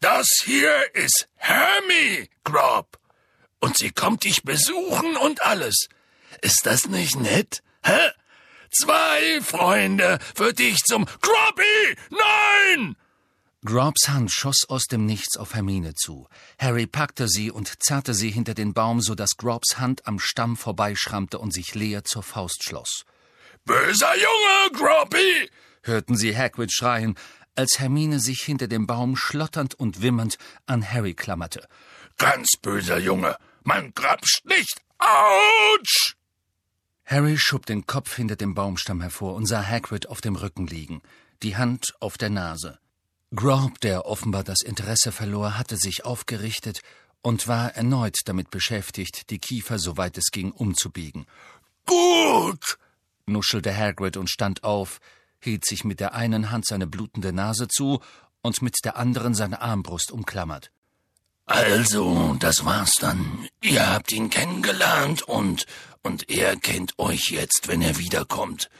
Das hier ist Hermie, Grob. Und sie kommt dich besuchen und alles. Ist das nicht nett? Hä? Zwei Freunde für dich zum Grobby! Nein! Grobs Hand schoss aus dem Nichts auf Hermine zu. Harry packte sie und zerrte sie hinter den Baum, so dass Grobs Hand am Stamm vorbeischrammte und sich leer zur Faust schloss. Böser Junge, Grobby! hörten sie Hagrid schreien, als Hermine sich hinter dem Baum schlotternd und wimmernd an Harry klammerte. Ganz böser Junge, man grapscht nicht. Autsch! Harry schob den Kopf hinter dem Baumstamm hervor und sah Hagrid auf dem Rücken liegen, die Hand auf der Nase. Grob, der offenbar das Interesse verlor, hatte sich aufgerichtet und war erneut damit beschäftigt, die Kiefer, soweit es ging, umzubiegen. Gut, nuschelte Hagrid und stand auf, hielt sich mit der einen Hand seine blutende Nase zu und mit der anderen seine Armbrust umklammert. Also, das war's dann. Ihr habt ihn kennengelernt und und er kennt euch jetzt, wenn er wiederkommt.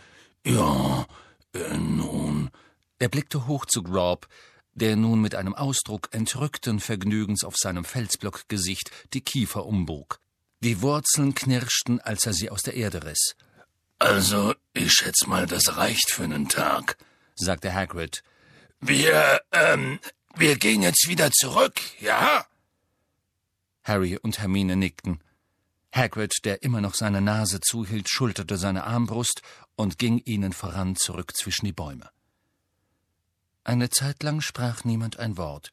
Ja, äh, nun. Er blickte hoch zu Grob, der nun mit einem Ausdruck entrückten Vergnügens auf seinem Felsblockgesicht die Kiefer umbog. Die Wurzeln knirschten, als er sie aus der Erde riss. Also, ich schätze mal, das reicht für einen Tag, sagte Hagrid. Wir, ähm, wir gehen jetzt wieder zurück, ja? Harry und Hermine nickten. Hagrid, der immer noch seine Nase zuhielt, schulterte seine Armbrust und ging ihnen voran zurück zwischen die Bäume. Eine Zeit lang sprach niemand ein Wort.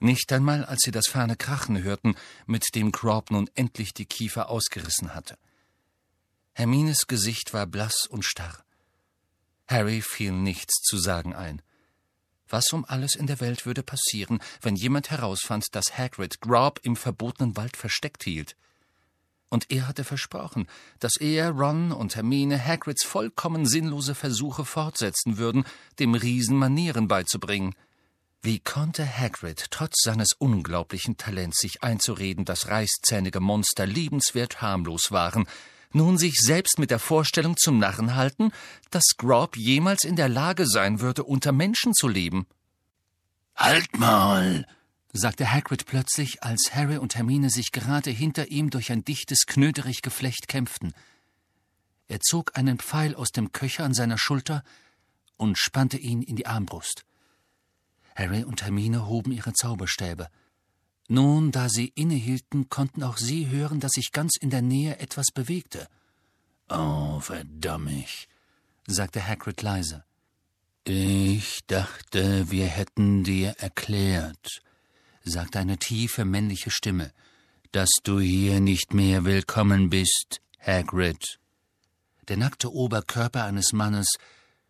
Nicht einmal, als sie das ferne Krachen hörten, mit dem Crop nun endlich die Kiefer ausgerissen hatte. Hermines Gesicht war blass und starr. Harry fiel nichts zu sagen ein. Was um alles in der Welt würde passieren, wenn jemand herausfand, dass Hagrid Grob im verbotenen Wald versteckt hielt? Und er hatte versprochen, dass er, Ron und Hermine Hagrids vollkommen sinnlose Versuche fortsetzen würden, dem Riesen Manieren beizubringen. Wie konnte Hagrid trotz seines unglaublichen Talents sich einzureden, dass reißzähnige Monster liebenswert harmlos waren, nun sich selbst mit der Vorstellung zum Narren halten, dass Grob jemals in der Lage sein würde, unter Menschen zu leben. Halt mal, sagte Hagrid plötzlich, als Harry und Hermine sich gerade hinter ihm durch ein dichtes Knöderiggeflecht kämpften. Er zog einen Pfeil aus dem Köcher an seiner Schulter und spannte ihn in die Armbrust. Harry und Hermine hoben ihre Zauberstäbe. Nun, da sie innehielten, konnten auch sie hören, dass sich ganz in der Nähe etwas bewegte. Oh, verdammt, sagte Hagrid leise. Ich dachte, wir hätten dir erklärt, sagte eine tiefe männliche Stimme, dass du hier nicht mehr willkommen bist, Hagrid. Der nackte Oberkörper eines Mannes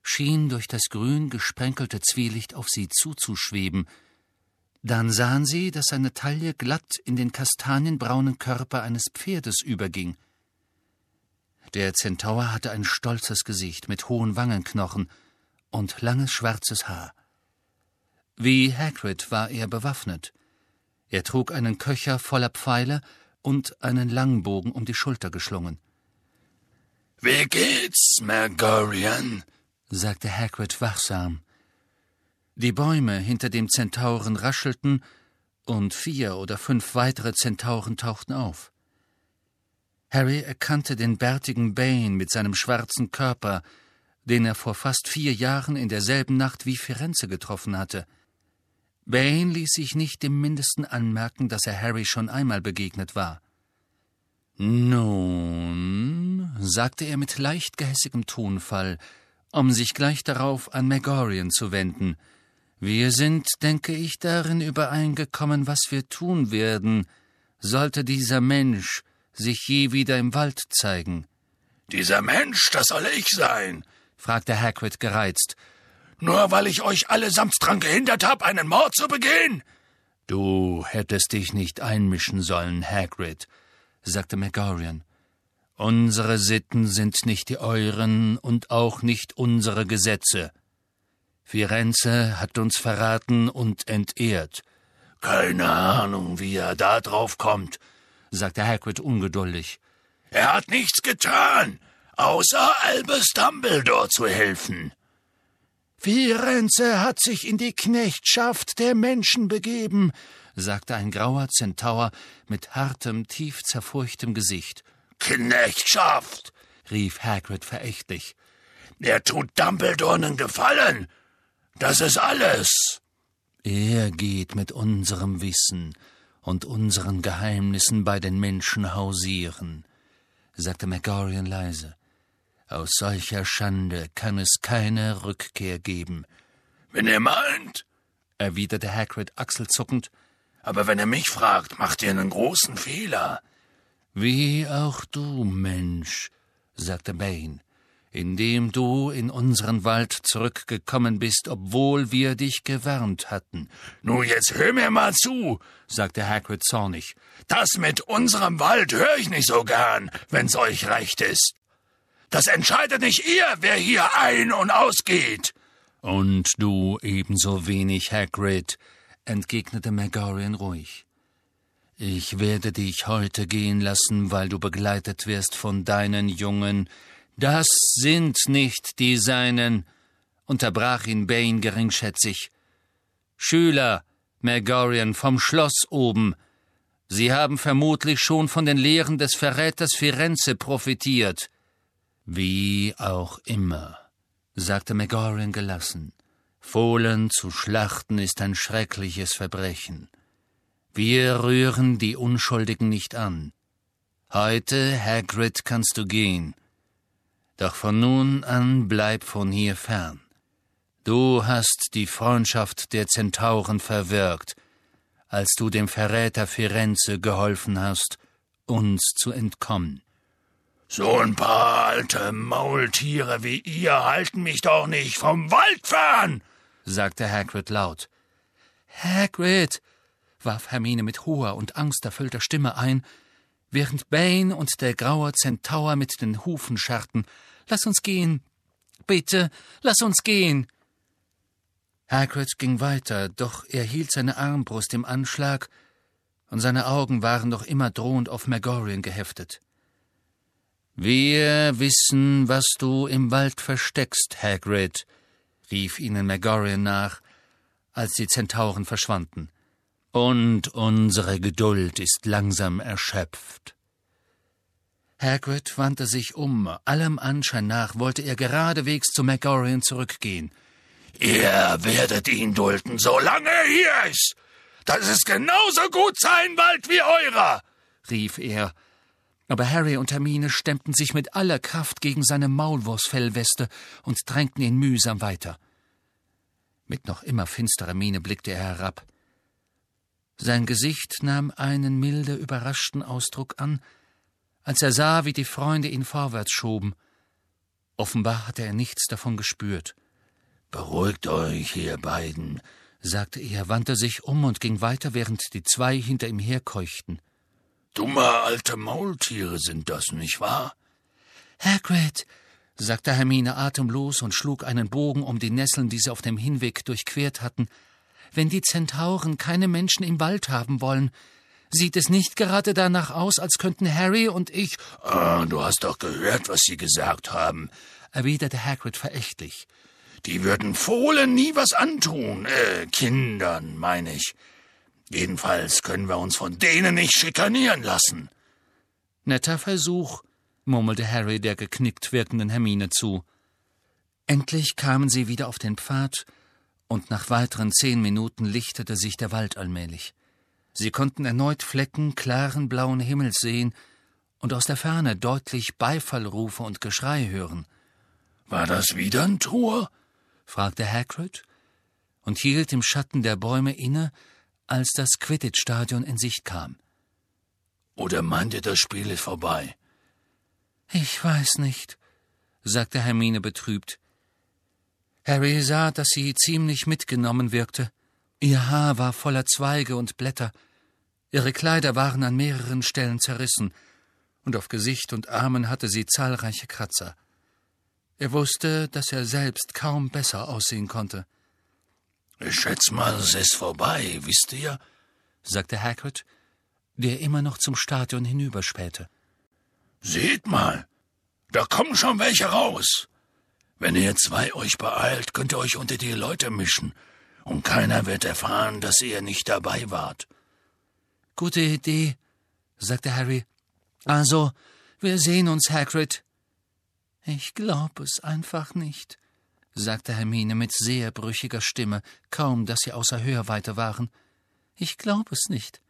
schien durch das grün gesprenkelte Zwielicht auf sie zuzuschweben, dann sahen sie, dass seine Taille glatt in den kastanienbraunen Körper eines Pferdes überging. Der Zentaur hatte ein stolzes Gesicht mit hohen Wangenknochen und langes schwarzes Haar. Wie Hagrid war er bewaffnet. Er trug einen Köcher voller Pfeile und einen Langbogen um die Schulter geschlungen. Wie geht's, Mergorian? sagte Hagrid wachsam. Die Bäume hinter dem Zentauren raschelten, und vier oder fünf weitere Zentauren tauchten auf. Harry erkannte den bärtigen Bane mit seinem schwarzen Körper, den er vor fast vier Jahren in derselben Nacht wie Firenze getroffen hatte. Bane ließ sich nicht im mindesten anmerken, dass er Harry schon einmal begegnet war. Nun, sagte er mit leicht gehässigem Tonfall, um sich gleich darauf an Megorian zu wenden, wir sind, denke ich, darin übereingekommen, was wir tun werden, sollte dieser Mensch sich je wieder im Wald zeigen. Dieser Mensch, das soll ich sein? fragte Hagrid gereizt. Nur weil ich euch allesamt dran gehindert habe, einen Mord zu begehen? Du hättest dich nicht einmischen sollen, Hagrid, sagte Megorian. Unsere Sitten sind nicht die euren und auch nicht unsere Gesetze. Firenze hat uns verraten und entehrt. Keine Ahnung, wie er da drauf kommt, sagte Hagrid ungeduldig. Er hat nichts getan, außer Albus Dumbledore zu helfen. Firenze hat sich in die Knechtschaft der Menschen begeben, sagte ein grauer Zentaur mit hartem, tief zerfurchtem Gesicht. Knechtschaft, rief Hagrid verächtlich. Er tut Dumbledore einen Gefallen das ist alles. Er geht mit unserem Wissen und unseren Geheimnissen bei den Menschen hausieren, sagte Megorian leise. Aus solcher Schande kann es keine Rückkehr geben. Wenn er meint, erwiderte Hagrid achselzuckend, aber wenn er mich fragt, macht er einen großen Fehler. Wie auch du, Mensch, sagte Bane indem du in unseren Wald zurückgekommen bist, obwohl wir dich gewarnt hatten. Nun jetzt hör mir mal zu, sagte Hagrid zornig. Das mit unserem Wald hör ich nicht so gern, wenn's euch recht ist. Das entscheidet nicht ihr, wer hier ein- und ausgeht. Und du ebenso wenig, Hagrid, entgegnete Megorian ruhig. Ich werde dich heute gehen lassen, weil du begleitet wirst von deinen Jungen. Das sind nicht die seinen, unterbrach ihn Bane geringschätzig. Schüler, Megorian vom Schloss oben, Sie haben vermutlich schon von den Lehren des Verräters Firenze profitiert. Wie auch immer, sagte Megorian gelassen. Fohlen zu schlachten ist ein schreckliches Verbrechen. Wir rühren die Unschuldigen nicht an. Heute, Hagrid, kannst du gehen. Doch von nun an bleib von hier fern. Du hast die Freundschaft der Zentauren verwirkt, als du dem Verräter Firenze geholfen hast, uns zu entkommen. So ein paar alte Maultiere wie ihr halten mich doch nicht vom Wald fern, sagte Hagrid laut. Hagrid, warf Hermine mit hoher und angsterfüllter Stimme ein, während Bane und der graue Zentaur mit den Hufen scharrten. Lass uns gehen. Bitte, lass uns gehen. Hagrid ging weiter, doch er hielt seine Armbrust im Anschlag, und seine Augen waren noch immer drohend auf Megorian geheftet. Wir wissen, was du im Wald versteckst, Hagrid, rief ihnen Megorian nach, als die Zentauren verschwanden. Und unsere Geduld ist langsam erschöpft. Hagrid wandte sich um. Allem Anschein nach wollte er geradewegs zu Megorian zurückgehen. Ihr werdet ihn dulden, solange er hier ist. Das ist genauso gut sein Wald wie eurer, rief er. Aber Harry und Hermine stemmten sich mit aller Kraft gegen seine Maulwurfsfellweste und drängten ihn mühsam weiter. Mit noch immer finsterer Miene blickte er herab. Sein Gesicht nahm einen milde, überraschten Ausdruck an, als er sah, wie die Freunde ihn vorwärts schoben. Offenbar hatte er nichts davon gespürt. Beruhigt euch, ihr beiden, sagte er, wandte sich um und ging weiter, während die zwei hinter ihm herkeuchten. Dumme alte Maultiere sind das, nicht wahr? Hagrid, sagte Hermine atemlos und schlug einen Bogen um die Nesseln, die sie auf dem Hinweg durchquert hatten. Wenn die Zentauren keine Menschen im Wald haben wollen, sieht es nicht gerade danach aus, als könnten Harry und ich. Ah, du hast doch gehört, was sie gesagt haben, erwiderte Hagrid verächtlich. Die würden Fohlen nie was antun, äh, Kindern, meine ich. Jedenfalls können wir uns von denen nicht schikanieren lassen. Netter Versuch, murmelte Harry der geknickt wirkenden Hermine zu. Endlich kamen sie wieder auf den Pfad, und nach weiteren zehn Minuten lichtete sich der Wald allmählich. Sie konnten erneut Flecken klaren blauen Himmels sehen und aus der Ferne deutlich Beifallrufe und Geschrei hören. War das wieder ein Tor? fragte Hagrid und hielt im Schatten der Bäume inne, als das Quidditch-Stadion in Sicht kam. Oder meint ihr, das Spiel ist vorbei? Ich weiß nicht, sagte Hermine betrübt. Harry sah, dass sie ziemlich mitgenommen wirkte. Ihr Haar war voller Zweige und Blätter, ihre Kleider waren an mehreren Stellen zerrissen, und auf Gesicht und Armen hatte sie zahlreiche Kratzer. Er wusste, dass er selbst kaum besser aussehen konnte. Ich schätze mal, es ist vorbei, wisst ihr? sagte Hagrid, der immer noch zum Stadion hinüberspähte. Seht mal, da kommen schon welche raus. Wenn ihr zwei euch beeilt, könnt ihr euch unter die Leute mischen, und keiner wird erfahren, dass ihr nicht dabei wart. Gute Idee, sagte Harry. Also, wir sehen uns, Hagrid. Ich glaub es einfach nicht, sagte Hermine mit sehr brüchiger Stimme, kaum dass sie außer Hörweite waren. Ich glaub es nicht.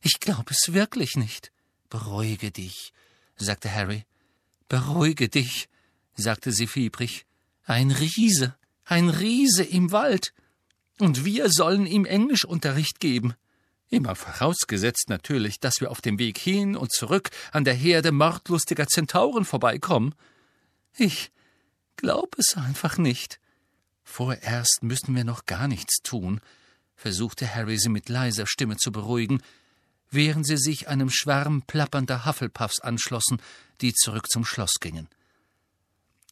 Ich glaub es wirklich nicht. Beruhige dich, sagte Harry. Beruhige dich, sagte sie fiebrig. Ein Riese, ein Riese im Wald. Und wir sollen ihm Englischunterricht geben. Immer vorausgesetzt natürlich, dass wir auf dem Weg hin und zurück an der Herde mordlustiger Zentauren vorbeikommen. Ich glaub es einfach nicht. Vorerst müssen wir noch gar nichts tun, versuchte Harry sie mit leiser Stimme zu beruhigen, während sie sich einem Schwarm plappernder Hufflepuffs anschlossen, die zurück zum Schloss gingen.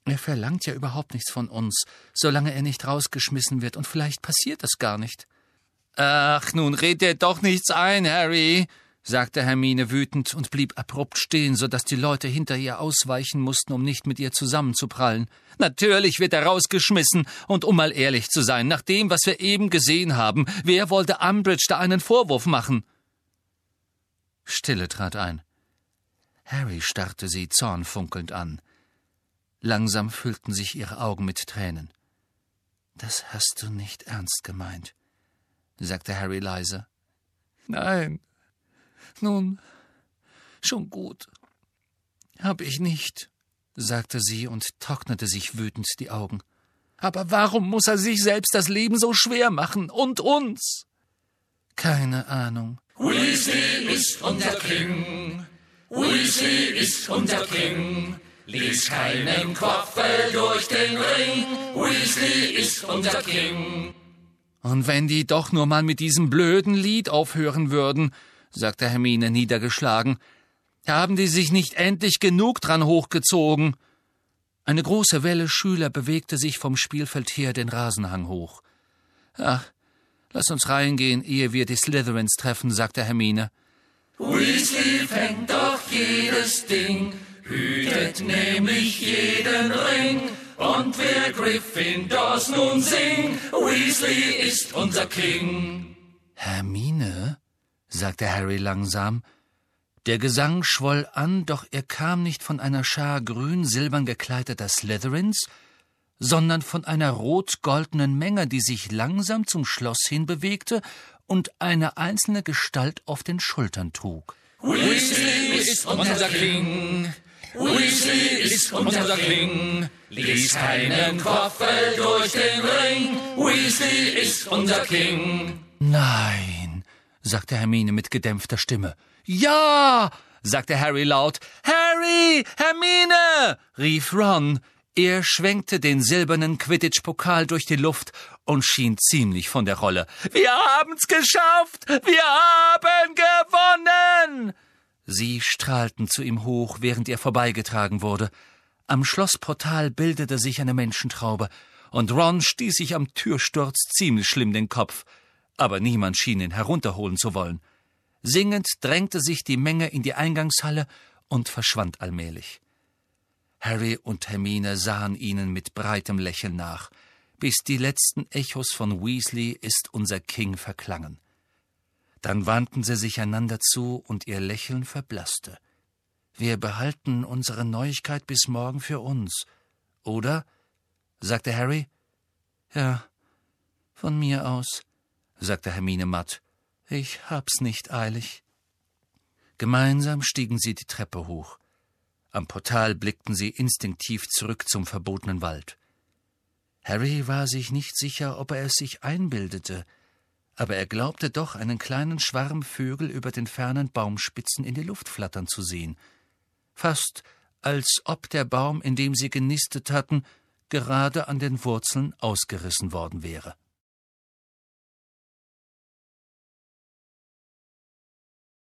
Er verlangt ja überhaupt nichts von uns, solange er nicht rausgeschmissen wird, und vielleicht passiert das gar nicht. Ach, nun red dir doch nichts ein, Harry, sagte Hermine wütend und blieb abrupt stehen, so dass die Leute hinter ihr ausweichen mussten, um nicht mit ihr zusammenzuprallen. Natürlich wird er rausgeschmissen, und um mal ehrlich zu sein, nach dem, was wir eben gesehen haben, wer wollte Umbridge da einen Vorwurf machen? Stille trat ein. Harry starrte sie zornfunkelnd an. Langsam füllten sich ihre Augen mit Tränen. Das hast du nicht ernst gemeint, sagte Harry leise. Nein. Nun, schon gut. Hab ich nicht, sagte sie und trocknete sich wütend die Augen. Aber warum muss er sich selbst das Leben so schwer machen und uns? Keine Ahnung. Weasley ist unser King. Weasley ist unser King. Lies keinen Quaffel durch den Ring. Weasley ist unser King. Und wenn die doch nur mal mit diesem blöden Lied aufhören würden, sagte Hermine niedergeschlagen, haben die sich nicht endlich genug dran hochgezogen? Eine große Welle Schüler bewegte sich vom Spielfeld her den Rasenhang hoch. Ach, lass uns reingehen, ehe wir die Slytherins treffen, sagte Hermine. Weasley fängt doch jedes Ding, hütet nämlich jeden Ring. Und wer Gryffindors nun singt, Weasley ist unser King. Hermine? sagte Harry langsam. Der Gesang schwoll an, doch er kam nicht von einer Schar grün-silbern gekleideter Slytherins, sondern von einer rot-goldenen Menge, die sich langsam zum Schloss hin bewegte und eine einzelne Gestalt auf den Schultern trug. Weasley ist unser King. Weasley ist unser King. Lies keinen Quaffel durch den Ring. Weasley ist unser King. Nein, sagte Hermine mit gedämpfter Stimme. Ja, sagte Harry laut. Harry, Hermine, rief Ron. Er schwenkte den silbernen Quidditch-Pokal durch die Luft und schien ziemlich von der Rolle. Wir haben's geschafft! Wir haben gewonnen! Sie strahlten zu ihm hoch, während er vorbeigetragen wurde. Am Schloßportal bildete sich eine Menschentraube, und Ron stieß sich am Türsturz ziemlich schlimm den Kopf, aber niemand schien ihn herunterholen zu wollen. Singend drängte sich die Menge in die Eingangshalle und verschwand allmählich. Harry und Hermine sahen ihnen mit breitem Lächeln nach, bis die letzten Echos von Weasley ist unser King verklangen. Dann wandten sie sich einander zu und ihr Lächeln verblasste. Wir behalten unsere Neuigkeit bis morgen für uns, oder? sagte Harry. Ja, von mir aus, sagte Hermine matt. Ich hab's nicht eilig. Gemeinsam stiegen sie die Treppe hoch. Am Portal blickten sie instinktiv zurück zum verbotenen Wald. Harry war sich nicht sicher, ob er es sich einbildete, aber er glaubte doch, einen kleinen Schwarm Vögel über den fernen Baumspitzen in die Luft flattern zu sehen, fast als ob der Baum, in dem sie genistet hatten, gerade an den Wurzeln ausgerissen worden wäre.